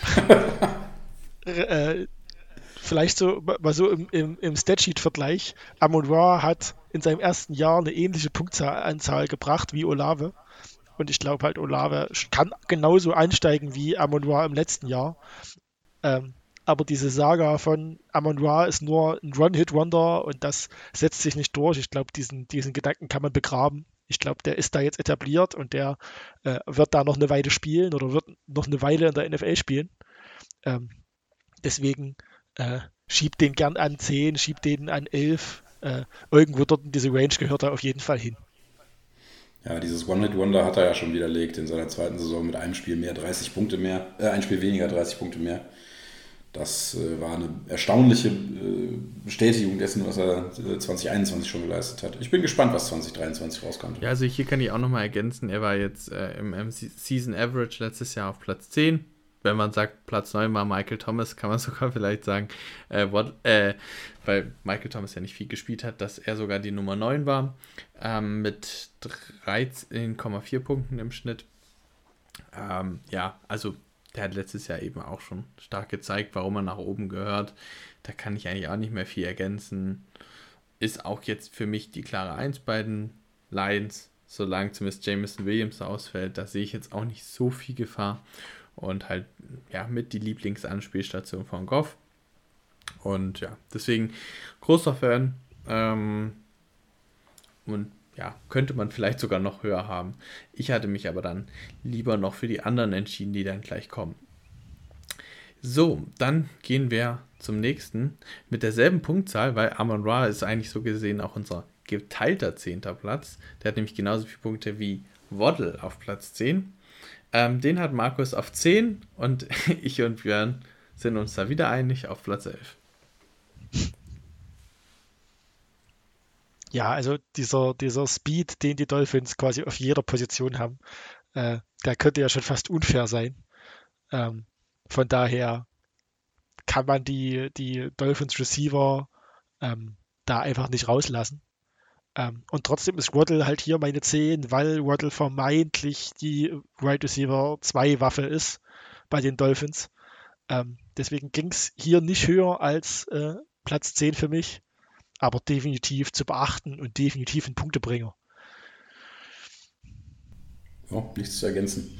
äh, vielleicht so mal so im, im, im Statsheet-Vergleich. Amon Ra hat in seinem ersten Jahr eine ähnliche Punktzahl gebracht wie Olave. Und ich glaube halt, Olave kann genauso einsteigen wie Amon Ra im letzten Jahr. Ähm, aber diese Saga von Amon Ra ist nur ein One-Hit-Wonder und das setzt sich nicht durch. Ich glaube, diesen, diesen Gedanken kann man begraben. Ich glaube, der ist da jetzt etabliert und der äh, wird da noch eine Weile spielen oder wird noch eine Weile in der NFL spielen. Ähm, deswegen äh, schiebt den gern an 10, schiebt den an 11. Äh, irgendwo dort in diese Range gehört er auf jeden Fall hin. Ja, dieses One-Hit-Wonder hat er ja schon widerlegt in seiner zweiten Saison mit einem Spiel mehr, 30 Punkte mehr, äh, ein Spiel weniger, 30 Punkte mehr. Das äh, war eine erstaunliche äh, Bestätigung dessen, was er 2021 äh, schon geleistet hat. Ich bin gespannt, was 2023 rauskommt. Ja, also hier kann ich auch nochmal ergänzen, er war jetzt äh, im, Season Average letztes Jahr auf Platz 10 wenn man sagt, Platz 9 war Michael Thomas, kann man sogar vielleicht sagen, äh, what, äh, weil Michael Thomas ja nicht viel gespielt hat, dass er sogar die Nummer 9 war, ähm, mit 13,4 Punkten im Schnitt. Ähm, ja, also der hat letztes Jahr eben auch schon stark gezeigt, warum er nach oben gehört. Da kann ich eigentlich auch nicht mehr viel ergänzen. Ist auch jetzt für mich die klare 1 bei den Lions, solange zumindest Jameson Williams ausfällt. Da sehe ich jetzt auch nicht so viel Gefahr und halt ja mit die Lieblingsanspielstation von Goff. Und ja, deswegen großer Fan. Ähm, und ja, könnte man vielleicht sogar noch höher haben. Ich hatte mich aber dann lieber noch für die anderen entschieden, die dann gleich kommen. So, dann gehen wir zum nächsten mit derselben Punktzahl, weil Amon Ra ist eigentlich so gesehen auch unser geteilter zehnter Platz. Der hat nämlich genauso viele Punkte wie Waddle auf Platz 10. Ähm, den hat Markus auf 10 und ich und Björn sind uns da wieder einig auf Platz 11. Ja, also dieser, dieser Speed, den die Dolphins quasi auf jeder Position haben, äh, der könnte ja schon fast unfair sein. Ähm, von daher kann man die, die Dolphins Receiver ähm, da einfach nicht rauslassen. Ähm, und trotzdem ist Waddle halt hier meine 10, weil Waddle vermeintlich die Right Receiver 2 Waffe ist bei den Dolphins. Ähm, deswegen ging es hier nicht höher als äh, Platz 10 für mich, aber definitiv zu beachten und definitiv ein Punktebringer. Ja, nichts zu ergänzen.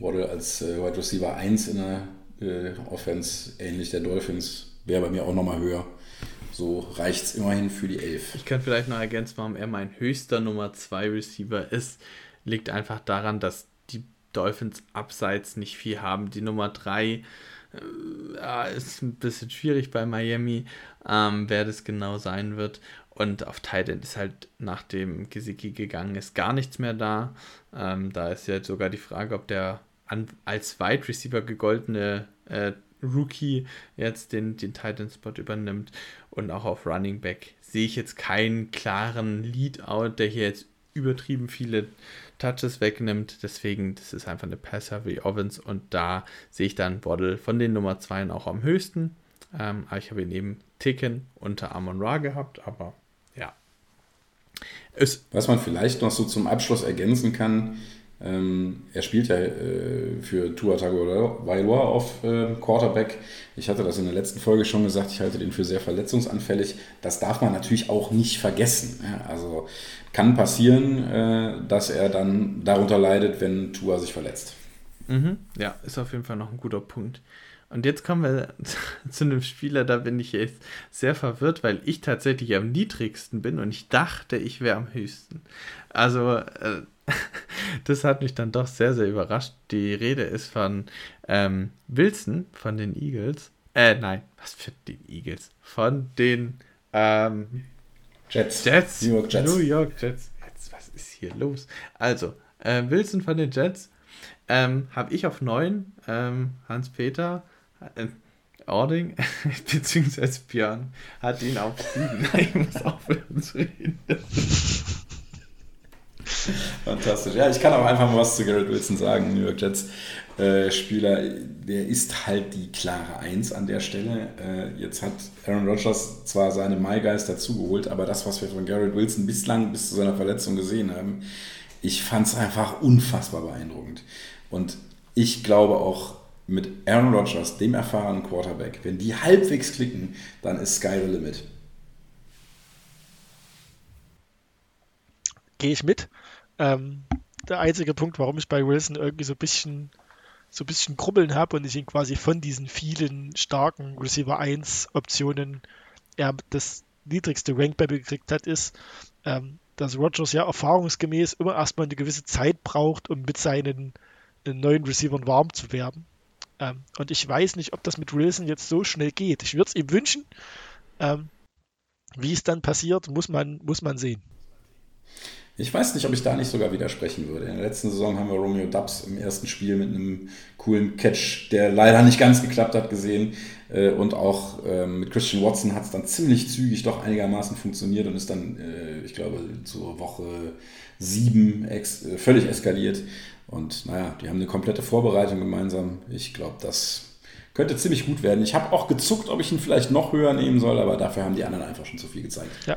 Waddle als äh, Wide Receiver 1 in der äh, Offense, ähnlich der Dolphins, wäre bei mir auch nochmal höher. So reicht es immerhin für die Elf. Ich kann vielleicht noch ergänzen, warum er mein höchster Nummer 2 Receiver ist. Liegt einfach daran, dass die Dolphins abseits nicht viel haben. Die Nummer 3 äh, ist ein bisschen schwierig bei Miami, ähm, wer das genau sein wird. Und auf Titan ist halt nach dem Gesicki gegangen ist gar nichts mehr da. Ähm, da ist ja sogar die Frage, ob der an, als Wide Receiver gegoltene äh, Rookie jetzt den, den Titan-Spot übernimmt. Und auch auf Running Back sehe ich jetzt keinen klaren Lead-Out, der hier jetzt übertrieben viele Touches wegnimmt. Deswegen, das ist einfach eine Pass-Heavy Ovens und da sehe ich dann Waddle von den Nummer 2 auch am höchsten. Ähm, ich habe ihn eben Ticken unter Amon Ra gehabt, aber ja. Es Was man vielleicht noch so zum Abschluss ergänzen kann, ähm, er spielt ja äh, für Tua Tagovailoa auf äh, Quarterback. Ich hatte das in der letzten Folge schon gesagt, ich halte den für sehr verletzungsanfällig. Das darf man natürlich auch nicht vergessen. Ja? Also kann passieren, äh, dass er dann darunter leidet, wenn Tua sich verletzt. Mhm. Ja, ist auf jeden Fall noch ein guter Punkt. Und jetzt kommen wir zu einem Spieler, da bin ich jetzt sehr verwirrt, weil ich tatsächlich am niedrigsten bin und ich dachte, ich wäre am höchsten. Also, äh, das hat mich dann doch sehr, sehr überrascht. Die Rede ist von ähm, Wilson von den Eagles. Äh, nein, was für den Eagles? Von den ähm, Jets. Jets. New York Jets. New York Jets. Jetzt, was ist hier los? Also, äh, Wilson von den Jets ähm, habe ich auf 9. Ähm, Hans-Peter äh, Ording, beziehungsweise Björn, hat ihn auf 7. ich muss aufhören zu reden. Fantastisch. Ja, ich kann auch einfach mal was zu Garrett Wilson sagen, New York Jets. Äh, Spieler, der ist halt die klare Eins an der Stelle. Äh, jetzt hat Aaron Rodgers zwar seine Maigeist dazugeholt, aber das, was wir von Garrett Wilson bislang bis zu seiner Verletzung gesehen haben, ich fand es einfach unfassbar beeindruckend. Und ich glaube auch mit Aaron Rodgers, dem erfahrenen Quarterback, wenn die halbwegs klicken, dann ist Sky the Limit. Gehe ich mit. Ähm, der einzige Punkt, warum ich bei Wilson irgendwie so ein bisschen so ein bisschen Krubbeln habe und ich ihn quasi von diesen vielen starken Receiver 1 Optionen er das niedrigste Rank bei gekriegt hat, ist, ähm, dass Rogers ja erfahrungsgemäß immer erstmal eine gewisse Zeit braucht, um mit seinen äh, neuen Receivern warm zu werden. Ähm, und ich weiß nicht, ob das mit Wilson jetzt so schnell geht. Ich würde es ihm wünschen. Ähm, wie es dann passiert, muss man, muss man sehen. Ich weiß nicht, ob ich da nicht sogar widersprechen würde. In der letzten Saison haben wir Romeo Dubs im ersten Spiel mit einem coolen Catch, der leider nicht ganz geklappt hat, gesehen. Äh, und auch ähm, mit Christian Watson hat es dann ziemlich zügig doch einigermaßen funktioniert und ist dann, äh, ich glaube, zur Woche sieben ex äh, völlig eskaliert. Und naja, die haben eine komplette Vorbereitung gemeinsam. Ich glaube, das könnte ziemlich gut werden. Ich habe auch gezuckt, ob ich ihn vielleicht noch höher nehmen soll, aber dafür haben die anderen einfach schon zu viel gezeigt. Ja,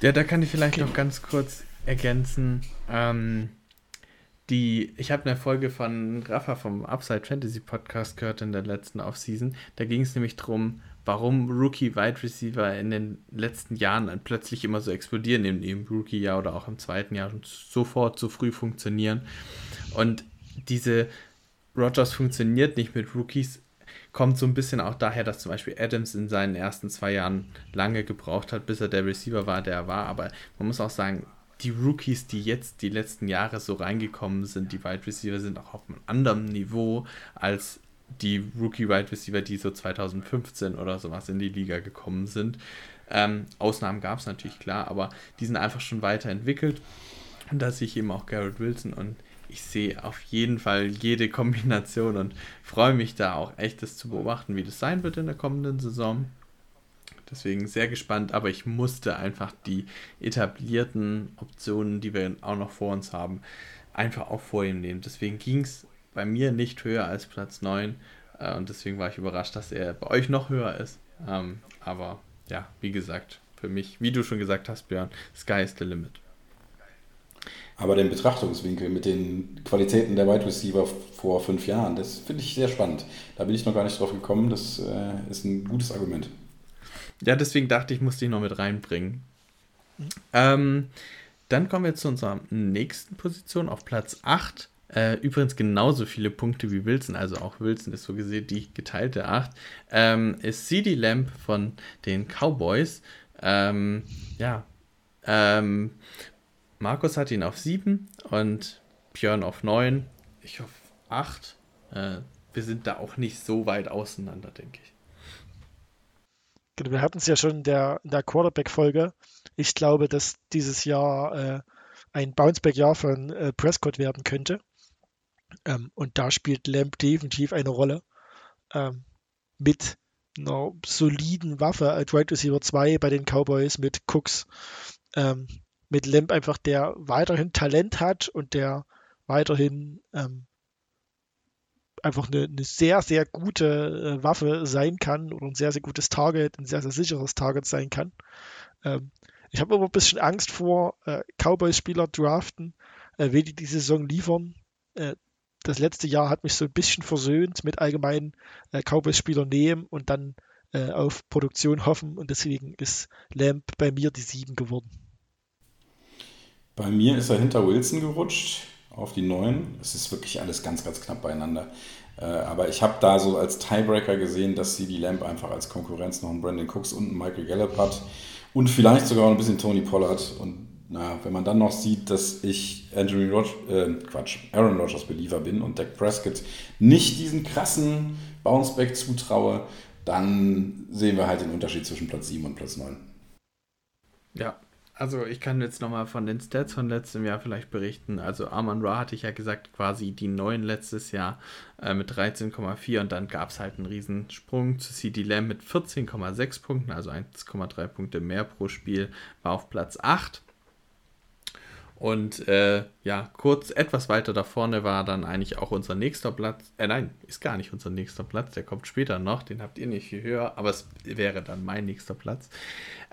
ja da kann ich vielleicht okay. noch ganz kurz ergänzen. Ähm, die, ich habe eine Folge von Rafa vom Upside Fantasy Podcast gehört in der letzten Offseason. Da ging es nämlich darum, warum Rookie Wide Receiver in den letzten Jahren plötzlich immer so explodieren, in dem Rookie-Jahr oder auch im zweiten Jahr und sofort so früh funktionieren. Und diese Rogers funktioniert nicht mit Rookies, kommt so ein bisschen auch daher, dass zum Beispiel Adams in seinen ersten zwei Jahren lange gebraucht hat, bis er der Receiver war, der er war. Aber man muss auch sagen, die Rookies, die jetzt die letzten Jahre so reingekommen sind, die Wide Receiver, sind auch auf einem anderen Niveau als die Rookie Wide Receiver, die so 2015 oder sowas in die Liga gekommen sind. Ähm, Ausnahmen gab es natürlich klar, aber die sind einfach schon weiterentwickelt. Und da sehe ich eben auch Garrett Wilson und ich sehe auf jeden Fall jede Kombination und freue mich da auch echt, das zu beobachten, wie das sein wird in der kommenden Saison. Deswegen sehr gespannt, aber ich musste einfach die etablierten Optionen, die wir auch noch vor uns haben, einfach auch vor ihm nehmen. Deswegen ging es bei mir nicht höher als Platz 9 äh, und deswegen war ich überrascht, dass er bei euch noch höher ist. Ähm, aber ja, wie gesagt, für mich, wie du schon gesagt hast, Björn, Sky is the limit. Aber den Betrachtungswinkel mit den Qualitäten der Wide Receiver vor fünf Jahren, das finde ich sehr spannend. Da bin ich noch gar nicht drauf gekommen. Das äh, ist ein gutes Argument. Ja, deswegen dachte ich, musste ich noch mit reinbringen. Ähm, dann kommen wir zu unserer nächsten Position auf Platz 8. Äh, übrigens genauso viele Punkte wie Wilson, also auch Wilson ist so gesehen die geteilte 8. Ähm, ist CD Lamp von den Cowboys. Ähm, ja, ähm, Markus hat ihn auf 7 und Björn auf 9. Ich auf 8. Äh, wir sind da auch nicht so weit auseinander, denke ich. Genau, wir hatten es ja schon in der, der Quarterback-Folge. Ich glaube, dass dieses Jahr äh, ein Bounceback-Jahr von äh, Prescott werden könnte. Ähm, und da spielt Lamp definitiv eine Rolle. Ähm, mit einer soliden Waffe als Wide Receiver 2 bei den Cowboys mit Cooks. Ähm, mit Lamp einfach, der weiterhin Talent hat und der weiterhin ähm, einfach eine, eine, sehr, sehr gute äh, Waffe sein kann oder ein sehr, sehr gutes Target, ein sehr, sehr sicheres Target sein kann. Ähm, ich habe aber ein bisschen Angst vor äh, Cowboys-Spieler draften, äh, wie die die Saison liefern. Äh, das letzte Jahr hat mich so ein bisschen versöhnt mit allgemeinen äh, Cowboys-Spieler nehmen und dann äh, auf Produktion hoffen und deswegen ist Lamp bei mir die 7 geworden. Bei mir ist er hinter Wilson gerutscht auf die 9. Es ist wirklich alles ganz, ganz knapp beieinander. Äh, aber ich habe da so als Tiebreaker gesehen, dass sie die Lamp einfach als Konkurrenz noch einen Brandon Cooks und einen Michael Gallup hat und vielleicht sogar ein bisschen Tony Pollard. Und na, wenn man dann noch sieht, dass ich Andrew Rog äh, Quatsch, Aaron Rodgers Believer bin und Dak Prescott nicht diesen krassen Bounceback zutraue, dann sehen wir halt den Unterschied zwischen Platz 7 und Platz 9. Ja, also ich kann jetzt nochmal von den Stats von letztem Jahr vielleicht berichten. Also Arman Ra hatte ich ja gesagt, quasi die neuen letztes Jahr äh, mit 13,4 und dann gab es halt einen Riesensprung zu CD Lamb mit 14,6 Punkten, also 1,3 Punkte mehr pro Spiel, war auf Platz 8. Und äh, ja, kurz etwas weiter da vorne war dann eigentlich auch unser nächster Platz. Äh, nein, ist gar nicht unser nächster Platz, der kommt später noch, den habt ihr nicht viel höher, aber es wäre dann mein nächster Platz.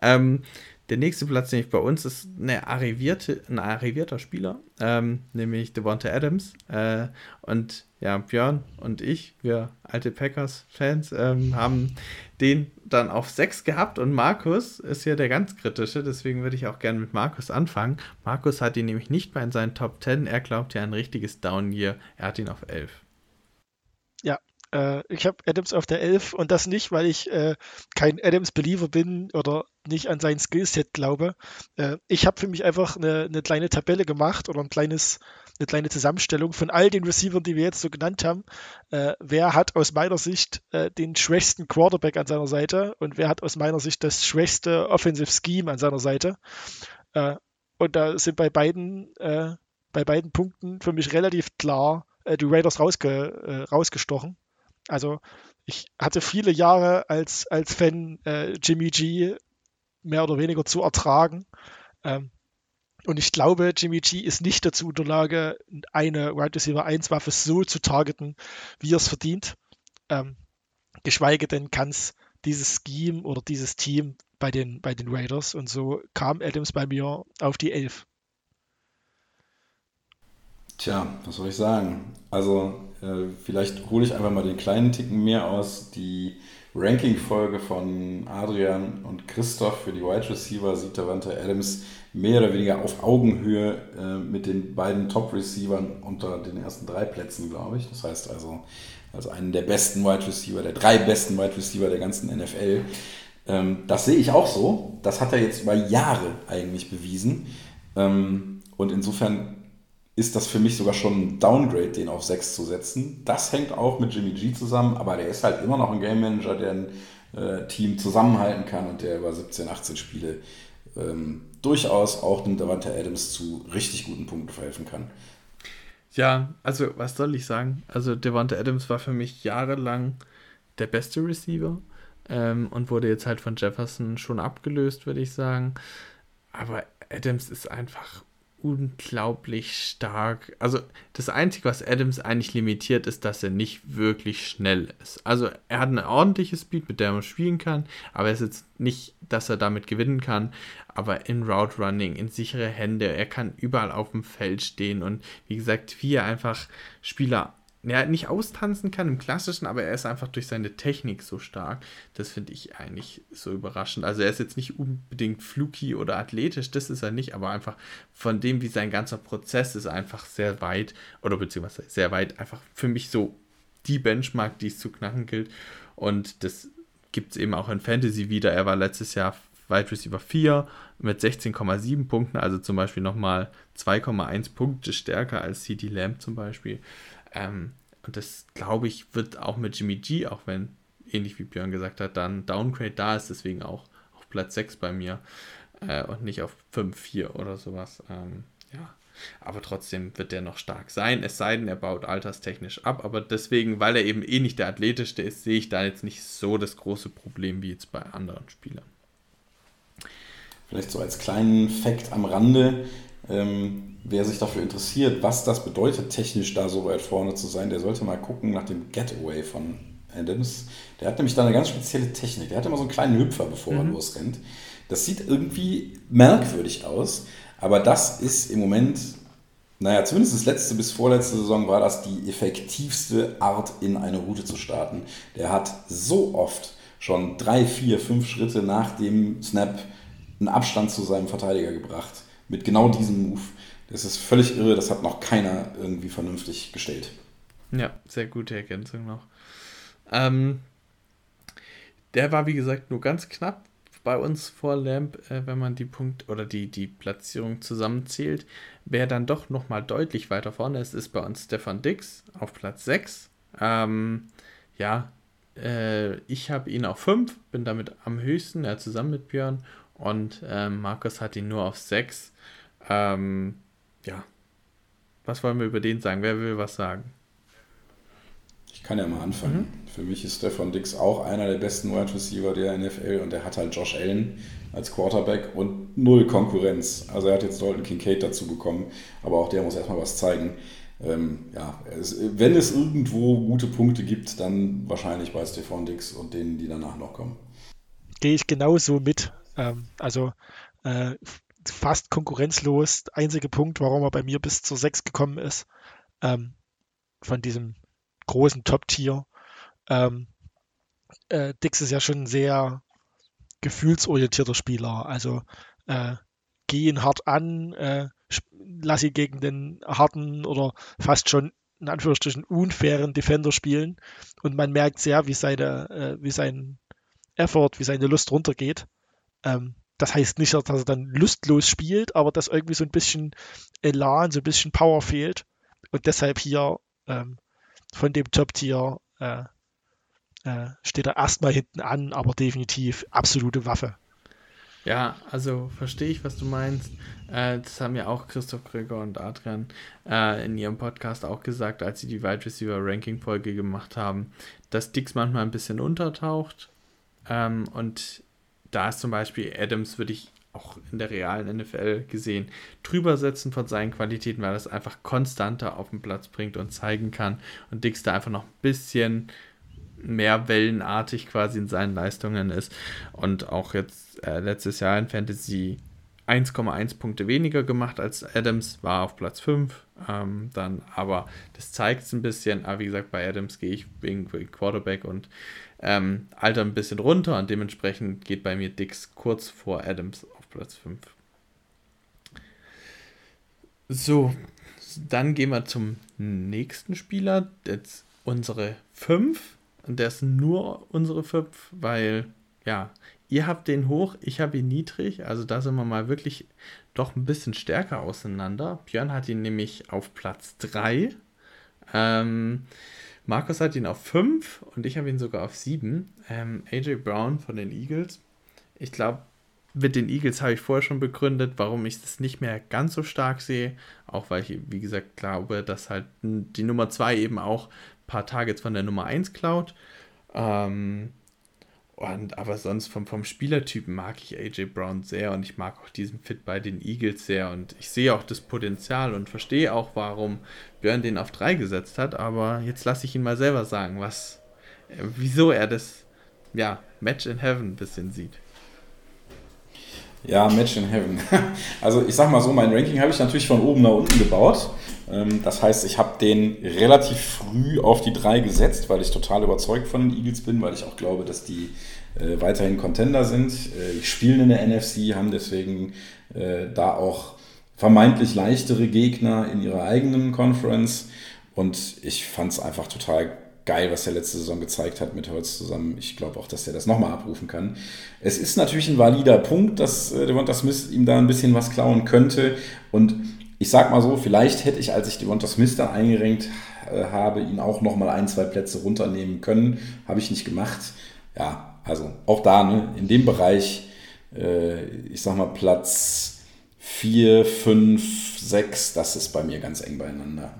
Ähm, der nächste Platz, nämlich bei uns, ist eine arrivierte, ein arrivierter Spieler, ähm, nämlich Devonta Adams. Äh, und ja, Björn und ich, wir alte Packers-Fans, ähm, haben den dann auf 6 gehabt und Markus ist ja der ganz kritische, deswegen würde ich auch gerne mit Markus anfangen. Markus hat ihn nämlich nicht bei seinen Top 10, er glaubt ja ein richtiges Down-Year, er hat ihn auf 11. Ja, äh, ich habe Adams auf der 11 und das nicht, weil ich äh, kein Adams-Believer bin oder nicht an sein Skillset glaube. Äh, ich habe für mich einfach eine, eine, kleine Tabelle gemacht oder ein kleines, eine kleine Zusammenstellung von all den Receivern, die wir jetzt so genannt haben. Äh, wer hat aus meiner Sicht äh, den schwächsten Quarterback an seiner Seite und wer hat aus meiner Sicht das schwächste Offensive Scheme an seiner Seite? Äh, Und da sind bei beiden, bei beiden Punkten für mich relativ klar die Raiders rausge, äh, rausgestochen. Also ich hatte viele Jahre als, als Fan äh, Jimmy G mehr oder weniger zu ertragen. Ähm, und ich glaube, Jimmy G ist nicht dazu in der Lage, eine Wide Receiver 1 Waffe so zu targeten, wie er es verdient. Ähm, geschweige denn kann es dieses Scheme oder dieses Team bei den, bei den Raiders. Und so kam Adams bei mir auf die 11. Tja, was soll ich sagen? Also, vielleicht hole ich einfach mal den kleinen Ticken mehr aus. Die Ranking-Folge von Adrian und Christoph für die Wide Receiver sieht Davante Adams mehr oder weniger auf Augenhöhe äh, mit den beiden Top-Receivern unter den ersten drei Plätzen, glaube ich. Das heißt also, als einen der besten Wide Receiver, der drei besten Wide Receiver der ganzen NFL. Ähm, das sehe ich auch so. Das hat er jetzt über Jahre eigentlich bewiesen. Ähm, und insofern ist das für mich sogar schon ein Downgrade, den auf 6 zu setzen. Das hängt auch mit Jimmy G zusammen, aber der ist halt immer noch ein Game Manager, der ein äh, Team zusammenhalten kann und der über 17, 18 Spiele ähm, durchaus auch einem Davante Adams zu richtig guten Punkten verhelfen kann. Ja, also was soll ich sagen? Also Devonta Adams war für mich jahrelang der beste Receiver ähm, und wurde jetzt halt von Jefferson schon abgelöst, würde ich sagen. Aber Adams ist einfach unglaublich stark. Also das Einzige, was Adams eigentlich limitiert, ist, dass er nicht wirklich schnell ist. Also er hat ein ordentliches Speed, mit dem man spielen kann, aber es ist jetzt nicht, dass er damit gewinnen kann. Aber in Route Running, in sichere Hände, er kann überall auf dem Feld stehen und wie gesagt, wie er einfach Spieler ja, nicht austanzen kann im Klassischen, aber er ist einfach durch seine Technik so stark. Das finde ich eigentlich so überraschend. Also er ist jetzt nicht unbedingt fluky oder athletisch, das ist er nicht, aber einfach von dem, wie sein ganzer Prozess ist, einfach sehr weit, oder beziehungsweise sehr weit, einfach für mich so die Benchmark, die es zu knacken gilt. Und das gibt es eben auch in Fantasy wieder. Er war letztes Jahr Wide Receiver 4 mit 16,7 Punkten, also zum Beispiel nochmal 2,1 Punkte stärker als CD Lamb zum Beispiel. Ähm, und das, glaube ich, wird auch mit Jimmy G, auch wenn, ähnlich wie Björn gesagt hat, dann Downgrade da ist, deswegen auch auf Platz 6 bei mir äh, und nicht auf 5, 4 oder sowas. Ähm, ja, aber trotzdem wird der noch stark sein, es sei denn, er baut alterstechnisch ab. Aber deswegen, weil er eben eh nicht der athletischste ist, sehe ich da jetzt nicht so das große Problem wie jetzt bei anderen Spielern. Vielleicht so als kleinen Fakt am Rande. Ähm, wer sich dafür interessiert, was das bedeutet, technisch da so weit vorne zu sein, der sollte mal gucken nach dem Getaway von Adams. Der hat nämlich da eine ganz spezielle Technik. Der hat immer so einen kleinen Hüpfer, bevor mhm. er losrennt. Das sieht irgendwie merkwürdig aus, aber das ist im Moment, naja, zumindest letzte bis vorletzte Saison war das die effektivste Art, in eine Route zu starten. Der hat so oft schon drei, vier, fünf Schritte nach dem Snap einen Abstand zu seinem Verteidiger gebracht. Mit genau diesem Move. Das ist völlig irre, das hat noch keiner irgendwie vernünftig gestellt. Ja, sehr gute Ergänzung noch. Ähm, der war, wie gesagt, nur ganz knapp bei uns vor Lamp, äh, wenn man die Punkt oder die, die Platzierung zusammenzählt. Wer dann doch nochmal deutlich weiter vorne ist, ist bei uns Stefan Dix auf Platz 6. Ähm, ja, äh, ich habe ihn auf 5, bin damit am höchsten, ja, zusammen mit Björn. Und äh, Markus hat ihn nur auf 6. Ähm, ja, was wollen wir über den sagen? Wer will was sagen? Ich kann ja mal anfangen. Mhm. Für mich ist Stefan Dix auch einer der besten Wide Receiver der NFL und er hat halt Josh Allen als Quarterback und null Konkurrenz. Also er hat jetzt Dalton Kincaid dazu bekommen, aber auch der muss erstmal was zeigen. Ähm, ja, es, wenn es irgendwo gute Punkte gibt, dann wahrscheinlich bei Stefan Dix und denen, die danach noch kommen. Gehe ich genauso mit. Ähm, also äh, fast konkurrenzlos. Einziger Punkt, warum er bei mir bis zur 6 gekommen ist, ähm, von diesem großen Top-Tier. Ähm, äh, Dix ist ja schon ein sehr gefühlsorientierter Spieler. Also äh, geh ihn hart an, äh, lass ihn gegen den harten oder fast schon in Anführungsstrichen unfairen Defender spielen und man merkt sehr, wie seine, äh, wie sein Effort, wie seine Lust runtergeht. Ähm, das heißt nicht, dass er dann lustlos spielt, aber dass irgendwie so ein bisschen Elan, so ein bisschen Power fehlt. Und deshalb hier ähm, von dem Top-Tier äh, äh, steht er erstmal hinten an, aber definitiv absolute Waffe. Ja, also verstehe ich, was du meinst. Äh, das haben ja auch Christoph Gregor und Adrian äh, in ihrem Podcast auch gesagt, als sie die Wide Receiver Ranking Folge gemacht haben, dass Dix manchmal ein bisschen untertaucht. Ähm, und da ist zum Beispiel Adams, würde ich auch in der realen NFL gesehen, drüber setzen von seinen Qualitäten, weil er es einfach konstanter auf den Platz bringt und zeigen kann. Und Dix da einfach noch ein bisschen mehr wellenartig quasi in seinen Leistungen ist. Und auch jetzt äh, letztes Jahr in Fantasy 1,1 Punkte weniger gemacht als Adams, war auf Platz 5. Ähm, dann, aber das zeigt es ein bisschen. Aber wie gesagt, bei Adams gehe ich wegen Quarterback und ähm, Alter ein bisschen runter und dementsprechend geht bei mir Dix kurz vor Adams auf Platz 5. So, dann gehen wir zum nächsten Spieler. Jetzt unsere 5. Und der ist nur unsere 5, weil, ja, ihr habt den hoch, ich habe ihn niedrig. Also da sind wir mal wirklich doch ein bisschen stärker auseinander. Björn hat ihn nämlich auf Platz 3. Ähm, Markus hat ihn auf 5 und ich habe ihn sogar auf 7. Ähm, AJ Brown von den Eagles. Ich glaube, mit den Eagles habe ich vorher schon begründet, warum ich das nicht mehr ganz so stark sehe. Auch weil ich, wie gesagt, glaube, dass halt die Nummer 2 eben auch ein paar Targets von der Nummer 1 klaut. Ähm, und, aber sonst vom, vom Spielertypen mag ich AJ Brown sehr und ich mag auch diesen Fit bei den Eagles sehr und ich sehe auch das Potenzial und verstehe auch, warum Björn den auf 3 gesetzt hat. Aber jetzt lasse ich ihn mal selber sagen, was, äh, wieso er das ja, Match in Heaven ein bisschen sieht. Ja, Match in Heaven. Also ich sag mal so, mein Ranking habe ich natürlich von oben nach unten gebaut. Ähm, das heißt, ich habe den relativ früh auf die 3 gesetzt, weil ich total überzeugt von den Eagles bin, weil ich auch glaube, dass die äh, weiterhin Contender sind. Äh, ich spiele in der NFC, haben deswegen äh, da auch vermeintlich leichtere Gegner in ihrer eigenen Conference. Und ich fand es einfach total geil, was er letzte Saison gezeigt hat mit Holz zusammen. Ich glaube auch, dass er das nochmal abrufen kann. Es ist natürlich ein valider Punkt, dass äh, Devonta Smith ihm da ein bisschen was klauen könnte. Und ich sag mal so, vielleicht hätte ich, als ich Devonta Smith dann eingerenkt äh, habe, ihn auch nochmal ein, zwei Plätze runternehmen können. Habe ich nicht gemacht. Ja, also auch da, ne, in dem Bereich, äh, ich sag mal Platz 4, 5, 6, das ist bei mir ganz eng beieinander.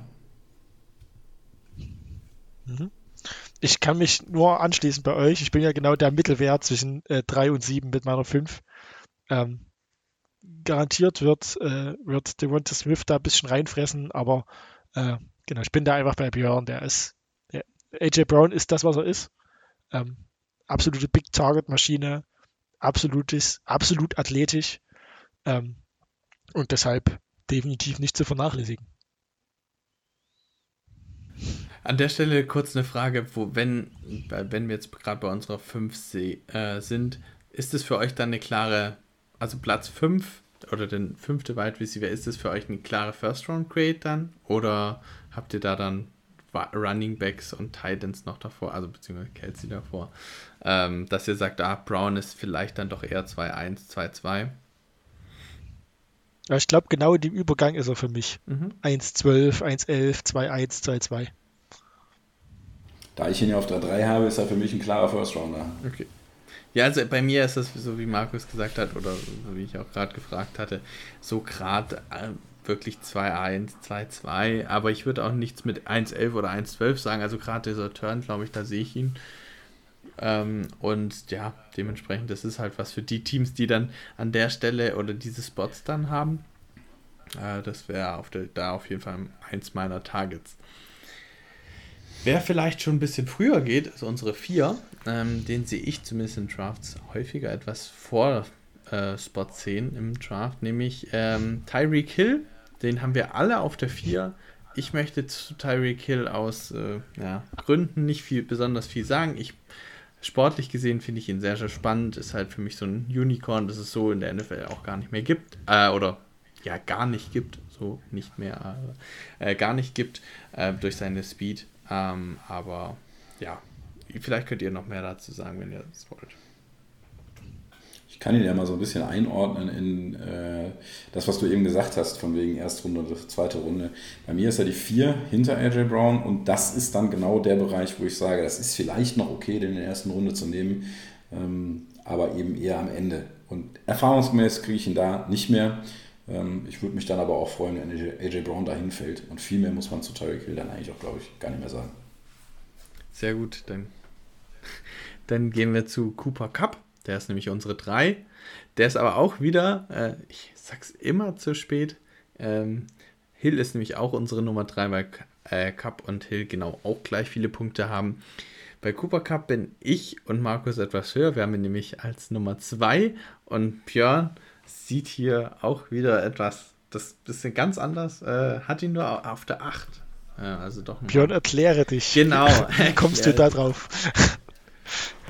Mhm. Ich kann mich nur anschließen bei euch. Ich bin ja genau der Mittelwert zwischen äh, 3 und 7 mit meiner 5. Ähm, garantiert wird, äh, wird Devonta Smith da ein bisschen reinfressen, aber äh, genau, ich bin da einfach bei Björn. Der ist, der, AJ Brown ist das, was er ist. Ähm, absolute Big Target Maschine, absolutes, absolut athletisch ähm, und deshalb definitiv nicht zu vernachlässigen. An der Stelle kurz eine Frage, wo, wenn, wenn wir jetzt gerade bei unserer 5 äh, sind, ist es für euch dann eine klare, also Platz 5 oder den fünfte Wide Receiver, ist es für euch eine klare First Round Grade dann? Oder habt ihr da dann Running Backs und Titans noch davor, also beziehungsweise Kelsey davor, ähm, dass ihr sagt, ah, Brown ist vielleicht dann doch eher 2-1, 2-2? Ja, ich glaube, genau in dem Übergang ist er für mich. Mhm. 1-12, 1-11, 2-1, 2-2. Da ich ihn ja auf der 3 habe, ist er für mich ein klarer First Rounder. Okay. Ja, also bei mir ist das so, wie Markus gesagt hat, oder wie ich auch gerade gefragt hatte, so gerade äh, wirklich 2-1, 2-2, aber ich würde auch nichts mit 1-11 oder 1-12 sagen. Also gerade dieser Turn, glaube ich, da sehe ich ihn. Ähm, und ja, dementsprechend, das ist halt was für die Teams, die dann an der Stelle oder diese Spots dann haben. Äh, das wäre da auf jeden Fall eins meiner Targets. Wer vielleicht schon ein bisschen früher geht, ist unsere vier. Ähm, den sehe ich zumindest in Drafts häufiger etwas vor äh, Spot 10 im Draft, nämlich ähm, Tyreek Hill. Den haben wir alle auf der 4. Ich möchte zu Tyreek Hill aus äh, ja, Gründen nicht viel, besonders viel sagen. Ich, sportlich gesehen finde ich ihn sehr, sehr spannend. Ist halt für mich so ein Unicorn, das es so in der NFL auch gar nicht mehr gibt. Äh, oder ja, gar nicht gibt. So nicht mehr, äh, gar nicht gibt. Äh, durch seine Speed. Ähm, aber ja, vielleicht könnt ihr noch mehr dazu sagen, wenn ihr das wollt. Ich kann ihn ja mal so ein bisschen einordnen in äh, das, was du eben gesagt hast, von wegen Erstrunde zweite Runde. Bei mir ist er die 4 hinter AJ Brown und das ist dann genau der Bereich, wo ich sage, das ist vielleicht noch okay, den in der ersten Runde zu nehmen, ähm, aber eben eher am Ende. Und erfahrungsgemäß kriege ich ihn da nicht mehr. Ähm, ich würde mich dann aber auch freuen, wenn AJ Brown dahin fällt. Und viel mehr muss man zu Tyreek Hill dann eigentlich auch, glaube ich, gar nicht mehr sagen. Sehr gut, dann, dann gehen wir zu Cooper Cup. Der ist nämlich unsere 3. Der ist aber auch wieder, äh, ich sag's immer zu spät. Ähm, Hill ist nämlich auch unsere Nummer 3, weil äh, Cup und Hill genau auch gleich viele Punkte haben. Bei Cooper Cup bin ich und Markus etwas höher. Wir haben ihn nämlich als Nummer 2 und Björn sieht hier auch wieder etwas, das bisschen ganz anders, äh, hat ihn nur auf der 8. Ja, also doch. Björn, erkläre dich. Genau. Wie kommst du da drauf?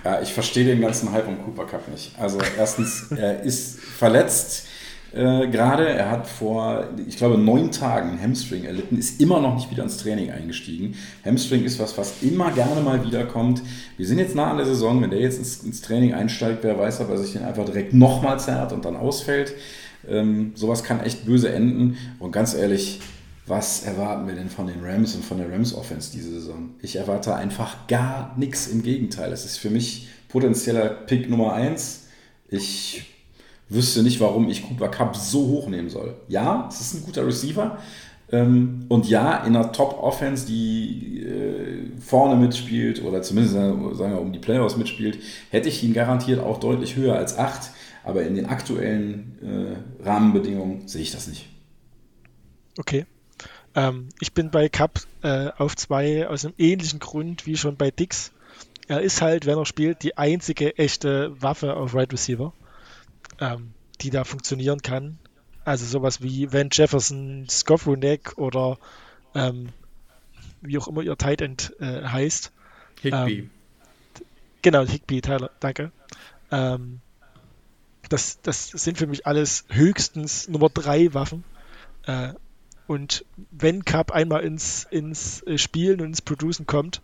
Ja, ich verstehe den ganzen Hype um Cooper Cup nicht. Also erstens, er ist verletzt äh, gerade. Er hat vor, ich glaube, neun Tagen einen Hamstring erlitten, ist immer noch nicht wieder ins Training eingestiegen. Hamstring ist was, was immer gerne mal wiederkommt. Wir sind jetzt nah an der Saison. Wenn der jetzt ins, ins Training einsteigt, wer weiß, ob er sich den einfach direkt nochmal zerrt und dann ausfällt. Ähm, sowas kann echt böse enden. Und ganz ehrlich, was erwarten wir denn von den Rams und von der Rams Offense diese Saison? Ich erwarte einfach gar nichts. Im Gegenteil, es ist für mich potenzieller Pick Nummer 1. Ich wüsste nicht, warum ich Cooper Cup so hoch nehmen soll. Ja, es ist ein guter Receiver. Ähm, und ja, in einer Top-Offense, die äh, vorne mitspielt oder zumindest sagen wir, um die Playoffs mitspielt, hätte ich ihn garantiert auch deutlich höher als 8. Aber in den aktuellen äh, Rahmenbedingungen sehe ich das nicht. Okay. Ähm, ich bin bei Cup äh, auf 2 aus einem ähnlichen Grund wie schon bei Dix. Er ist halt, wenn er spielt, die einzige echte Waffe auf Right Receiver ähm, die da funktionieren kann. Also sowas wie Van Jefferson, Skowronek oder ähm, wie auch immer ihr Tight End äh, heißt. Higby. Ähm, genau, Higby, Tyler, danke. Ähm, das, das sind für mich alles höchstens Nummer 3 Waffen. Äh, und wenn Cup einmal ins, ins äh, Spielen und ins Producen kommt,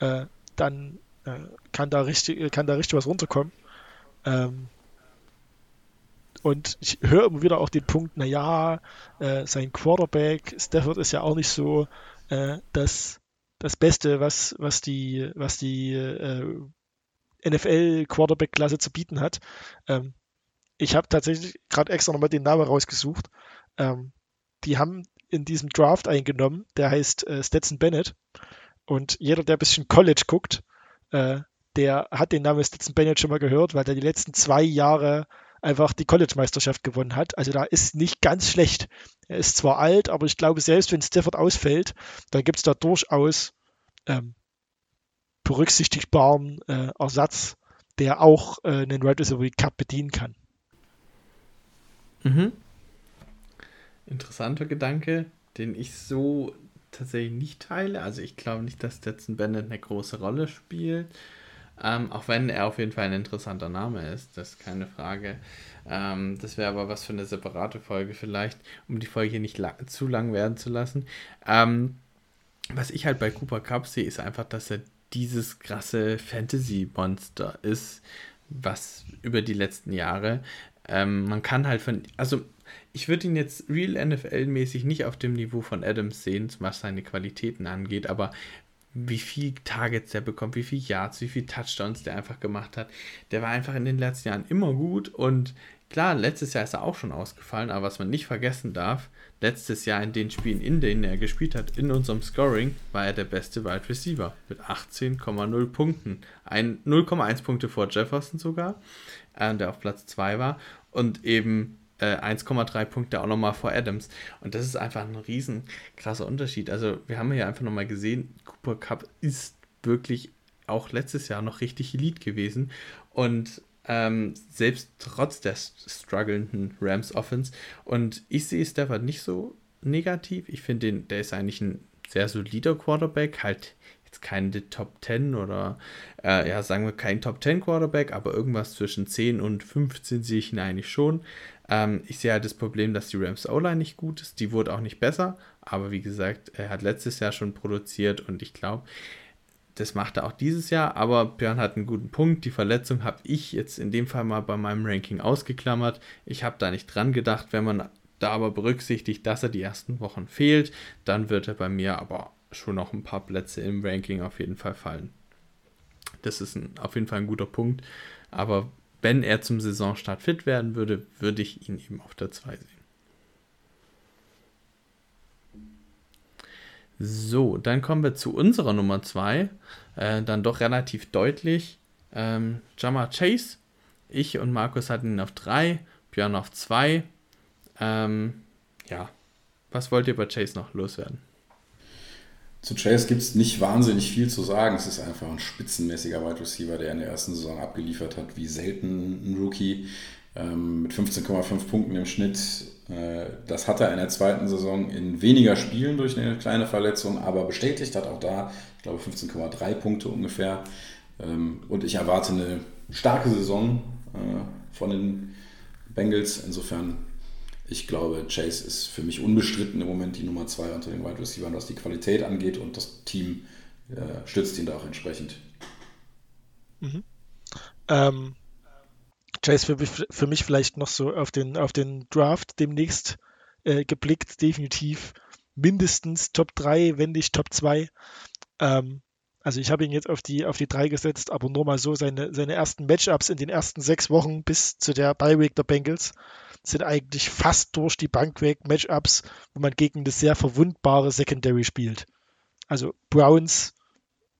äh, dann äh, kann, da richtig, kann da richtig was runterkommen. Ähm, und ich höre immer wieder auch den Punkt, naja, äh, sein Quarterback, Stafford ist ja auch nicht so äh, das, das Beste, was, was die, was die äh, NFL-Quarterback-Klasse zu bieten hat. Ähm, ich habe tatsächlich gerade extra nochmal den Namen rausgesucht. Ähm, die haben in diesem Draft eingenommen, der heißt äh, Stetson Bennett. Und jeder, der ein bisschen College guckt, äh, der hat den Namen Stetson Bennett schon mal gehört, weil der die letzten zwei Jahre einfach die College-Meisterschaft gewonnen hat. Also da ist nicht ganz schlecht. Er ist zwar alt, aber ich glaube, selbst wenn Stafford ausfällt, dann gibt es da durchaus ähm, berücksichtigbaren äh, Ersatz, der auch äh, einen Right Receiver Cup bedienen kann. Mhm. Interessanter Gedanke, den ich so tatsächlich nicht teile. Also ich glaube nicht, dass Stetson Bennett eine große Rolle spielt. Ähm, auch wenn er auf jeden Fall ein interessanter Name ist, das ist keine Frage. Ähm, das wäre aber was für eine separate Folge vielleicht, um die Folge nicht la zu lang werden zu lassen. Ähm, was ich halt bei Cooper Cup sehe, ist einfach, dass er dieses krasse Fantasy-Monster ist, was über die letzten Jahre, ähm, man kann halt von, also ich würde ihn jetzt real NFL-mäßig nicht auf dem Niveau von Adams sehen, was seine Qualitäten angeht, aber wie viel Targets der bekommt, wie viel Yards, wie viel Touchdowns der einfach gemacht hat. Der war einfach in den letzten Jahren immer gut und klar, letztes Jahr ist er auch schon ausgefallen, aber was man nicht vergessen darf, letztes Jahr in den Spielen, in denen er gespielt hat, in unserem Scoring, war er der beste Wide Receiver mit 18,0 Punkten. 0,1 Punkte vor Jefferson sogar, äh, der auf Platz 2 war und eben äh, 1,3 Punkte auch nochmal vor Adams. Und das ist einfach ein riesen krasser Unterschied. Also wir haben ja einfach nochmal gesehen, Cooper Cup ist wirklich auch letztes Jahr noch richtig Elite gewesen. Und ähm, selbst trotz der strugglenden Rams Offense. Und ich sehe Stafford nicht so negativ. Ich finde, der ist eigentlich ein sehr solider Quarterback, halt jetzt kein Top 10 oder äh, ja, sagen wir kein Top 10 Quarterback, aber irgendwas zwischen 10 und 15 sehe ich ihn eigentlich schon. Ähm, ich sehe halt das Problem, dass die Rams O-Line nicht gut ist. Die wurde auch nicht besser, aber wie gesagt, er hat letztes Jahr schon produziert und ich glaube, das macht er auch dieses Jahr. Aber Björn hat einen guten Punkt. Die Verletzung habe ich jetzt in dem Fall mal bei meinem Ranking ausgeklammert. Ich habe da nicht dran gedacht. Wenn man da aber berücksichtigt, dass er die ersten Wochen fehlt, dann wird er bei mir aber schon noch ein paar Plätze im Ranking auf jeden Fall fallen. Das ist ein, auf jeden Fall ein guter Punkt. Aber wenn er zum Saisonstart fit werden würde, würde ich ihn eben auf der 2 sehen. So, dann kommen wir zu unserer Nummer 2. Äh, dann doch relativ deutlich. Ähm, Jama Chase. Ich und Markus hatten ihn auf 3, Björn auf 2. Ähm, ja, was wollt ihr bei Chase noch loswerden? Zu Chase gibt es nicht wahnsinnig viel zu sagen. Es ist einfach ein spitzenmäßiger Wide Receiver, der in der ersten Saison abgeliefert hat, wie selten ein Rookie. Ähm, mit 15,5 Punkten im Schnitt. Äh, das hat er in der zweiten Saison in weniger Spielen durch eine kleine Verletzung, aber bestätigt hat auch da, ich glaube, 15,3 Punkte ungefähr. Ähm, und ich erwarte eine starke Saison äh, von den Bengals. Insofern, ich glaube, Chase ist für mich unbestritten im Moment die Nummer 2 unter den Wide Receivers, was die Qualität angeht und das Team äh, stützt ihn da auch entsprechend. Mhm. Ähm, Chase für mich, für mich vielleicht noch so auf den, auf den Draft demnächst äh, geblickt, definitiv mindestens Top 3, wenn nicht Top 2. Ähm, also ich habe ihn jetzt auf die, auf die 3 gesetzt, aber nur mal so, seine, seine ersten Matchups in den ersten sechs Wochen bis zu der Bye der Bengals sind eigentlich fast durch die Bank weg Matchups, wo man gegen eine sehr verwundbare Secondary spielt. Also Browns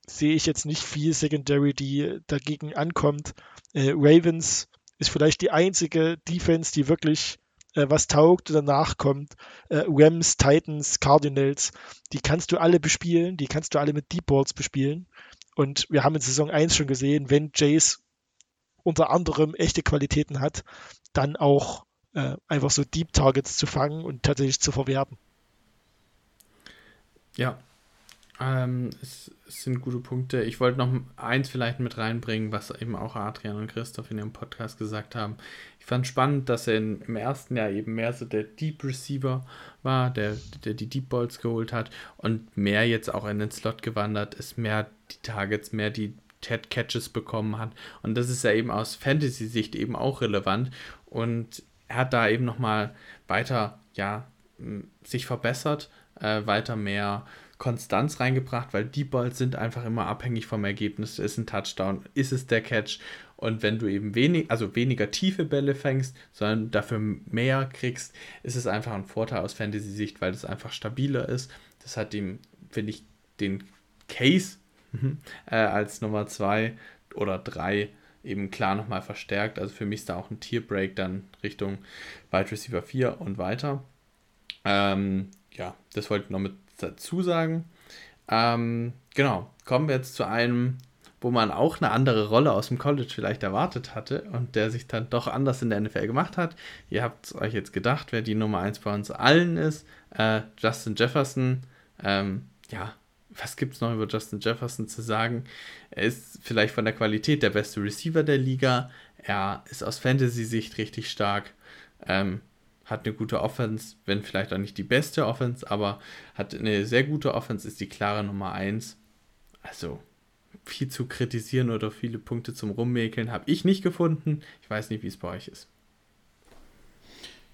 sehe ich jetzt nicht viel Secondary, die dagegen ankommt. Äh, Ravens ist vielleicht die einzige Defense, die wirklich äh, was taugt und danach kommt. Äh, Rams, Titans, Cardinals, die kannst du alle bespielen, die kannst du alle mit Deep Balls bespielen. Und wir haben in Saison 1 schon gesehen, wenn Jace unter anderem echte Qualitäten hat, dann auch äh, einfach so Deep Targets zu fangen und tatsächlich zu verwerten. Ja, ähm, es, es, sind gute Punkte. Ich wollte noch eins vielleicht mit reinbringen, was eben auch Adrian und Christoph in ihrem Podcast gesagt haben. Ich fand spannend, dass er in, im ersten Jahr eben mehr so der Deep Receiver war, der, der die Deep Balls geholt hat und mehr jetzt auch in den Slot gewandert ist, mehr die Targets, mehr die Ted Catches bekommen hat. Und das ist ja eben aus Fantasy-Sicht eben auch relevant. Und er hat da eben nochmal weiter, ja, sich verbessert, äh, weiter mehr Konstanz reingebracht, weil die Balls sind einfach immer abhängig vom Ergebnis. Ist ein Touchdown, ist es der Catch? Und wenn du eben wenig, also weniger tiefe Bälle fängst, sondern dafür mehr kriegst, ist es einfach ein Vorteil aus Fantasy-Sicht, weil es einfach stabiler ist. Das hat ihm, finde ich, den Case äh, als Nummer 2 oder 3 eben klar nochmal verstärkt. Also für mich ist da auch ein Tierbreak dann Richtung Wide Receiver 4 und weiter. Ähm, ja, das wollte ich noch mit dazu sagen. Ähm, genau, kommen wir jetzt zu einem, wo man auch eine andere Rolle aus dem College vielleicht erwartet hatte und der sich dann doch anders in der NFL gemacht hat. Ihr habt euch jetzt gedacht, wer die Nummer 1 bei uns allen ist. Äh, Justin Jefferson. Ähm, ja, was gibt es noch über Justin Jefferson zu sagen? Er ist vielleicht von der Qualität der beste Receiver der Liga. Er ist aus Fantasy-Sicht richtig stark. Ähm, hat eine gute Offense, wenn vielleicht auch nicht die beste Offense, aber hat eine sehr gute Offense, ist die klare Nummer 1. Also viel zu kritisieren oder viele Punkte zum Rummäkeln habe ich nicht gefunden. Ich weiß nicht, wie es bei euch ist.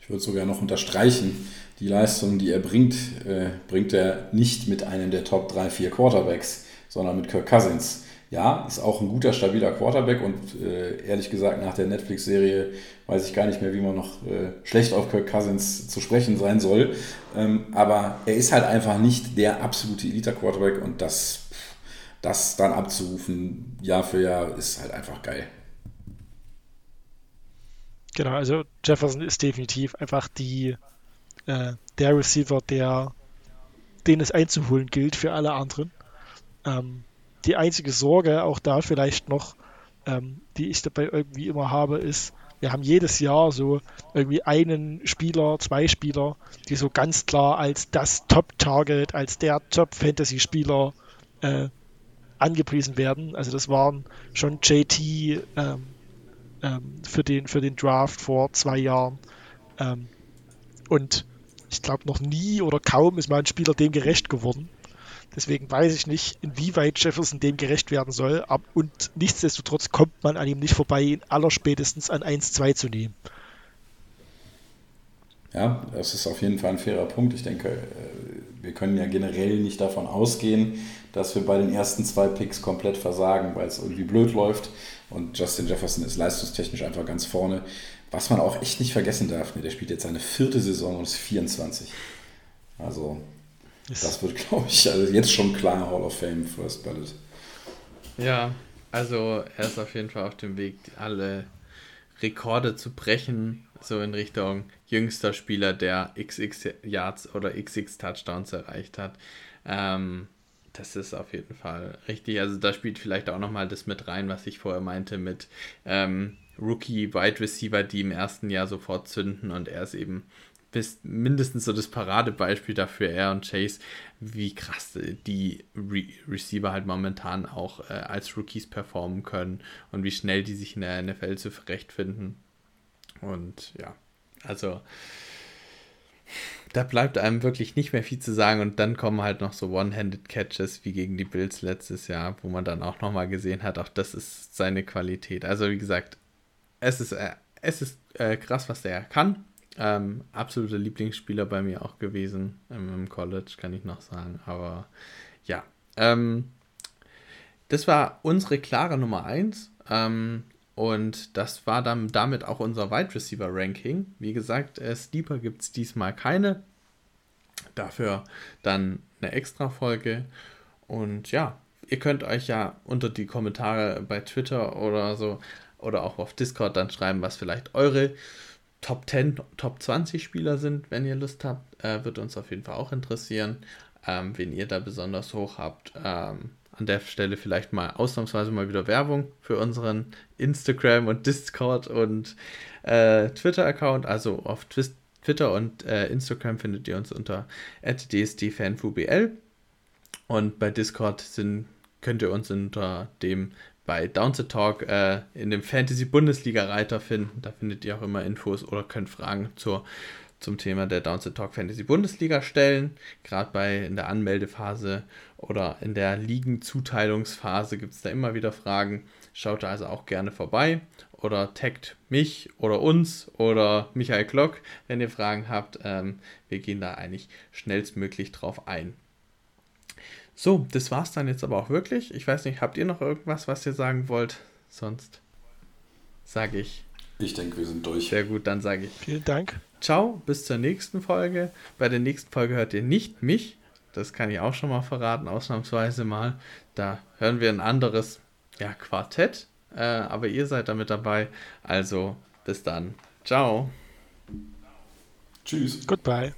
Ich würde sogar noch unterstreichen, die Leistung, die er bringt, äh, bringt er nicht mit einem der Top 3, 4 Quarterbacks, sondern mit Kirk Cousins ja, ist auch ein guter, stabiler Quarterback und äh, ehrlich gesagt, nach der Netflix-Serie weiß ich gar nicht mehr, wie man noch äh, schlecht auf Kirk Cousins zu sprechen sein soll. Ähm, aber er ist halt einfach nicht der absolute Elite-Quarterback und das, das dann abzurufen, Jahr für Jahr, ist halt einfach geil. Genau, also Jefferson ist definitiv einfach die, äh, der Receiver, der, den es einzuholen gilt für alle anderen. Ähm, die einzige Sorge, auch da vielleicht noch, ähm, die ich dabei irgendwie immer habe, ist, wir haben jedes Jahr so irgendwie einen Spieler, zwei Spieler, die so ganz klar als das Top-Target, als der Top-Fantasy-Spieler äh, angepriesen werden. Also das waren schon JT ähm, ähm, für, den, für den Draft vor zwei Jahren. Ähm, und ich glaube, noch nie oder kaum ist mal ein Spieler dem gerecht geworden. Deswegen weiß ich nicht, inwieweit Jefferson dem gerecht werden soll. Und nichtsdestotrotz kommt man an ihm nicht vorbei, ihn allerspätestens an 1-2 zu nehmen. Ja, das ist auf jeden Fall ein fairer Punkt. Ich denke, äh, wir können ja generell nicht davon ausgehen, dass wir bei den ersten zwei Picks komplett versagen, weil es irgendwie blöd läuft. Und Justin Jefferson ist leistungstechnisch einfach ganz vorne. Was man auch echt nicht vergessen darf, ne, der spielt jetzt seine vierte Saison und ist 24. Also, das wird, glaube ich, also jetzt schon klar Hall of Fame First Ballot. Ja, also er ist auf jeden Fall auf dem Weg, alle Rekorde zu brechen, so in Richtung jüngster Spieler, der XX Yards oder XX Touchdowns erreicht hat. Ähm, das ist auf jeden Fall richtig. Also da spielt vielleicht auch nochmal das mit rein, was ich vorher meinte mit ähm, Rookie Wide Receiver, die im ersten Jahr sofort zünden und er ist eben bis mindestens so das Paradebeispiel dafür, er und Chase, wie krass die Re Receiver halt momentan auch äh, als Rookies performen können und wie schnell die sich in der NFL zurechtfinden. Und ja, also da bleibt einem wirklich nicht mehr viel zu sagen und dann kommen halt noch so One-Handed Catches wie gegen die Bills letztes Jahr, wo man dann auch nochmal gesehen hat, auch das ist seine Qualität. Also wie gesagt, es ist, äh, es ist äh, krass, was der kann. Ähm, absoluter Lieblingsspieler bei mir auch gewesen ähm, im College, kann ich noch sagen. Aber ja, ähm, das war unsere klare Nummer 1. Ähm, und das war dann damit auch unser Wide Receiver Ranking. Wie gesagt, äh, Sleeper gibt es diesmal keine. Dafür dann eine extra Folge. Und ja, ihr könnt euch ja unter die Kommentare bei Twitter oder so oder auch auf Discord dann schreiben, was vielleicht eure Top 10, Top 20 Spieler sind, wenn ihr Lust habt. Äh, wird uns auf jeden Fall auch interessieren, ähm, wen ihr da besonders hoch habt. Ähm, an der Stelle vielleicht mal ausnahmsweise mal wieder Werbung für unseren Instagram und Discord und äh, Twitter-Account. Also auf Twist Twitter und äh, Instagram findet ihr uns unter dsdfanfubl. Und bei Discord sind, könnt ihr uns unter dem bei Downset Talk äh, in dem Fantasy Bundesliga Reiter finden. Da findet ihr auch immer Infos oder könnt Fragen zur, zum Thema der Downset Talk Fantasy Bundesliga stellen. Gerade bei in der Anmeldephase oder in der Ligenzuteilungsphase gibt es da immer wieder Fragen. Schaut da also auch gerne vorbei oder taggt mich oder uns oder Michael Glock, wenn ihr Fragen habt. Ähm, wir gehen da eigentlich schnellstmöglich drauf ein. So, das war's dann jetzt aber auch wirklich. Ich weiß nicht, habt ihr noch irgendwas, was ihr sagen wollt? Sonst sage ich. Ich denke, wir sind durch. Sehr gut, dann sage ich. Vielen Dank. Ciao, bis zur nächsten Folge. Bei der nächsten Folge hört ihr nicht mich. Das kann ich auch schon mal verraten, ausnahmsweise mal. Da hören wir ein anderes ja, Quartett. Äh, aber ihr seid damit dabei. Also bis dann. Ciao. Tschüss. Goodbye.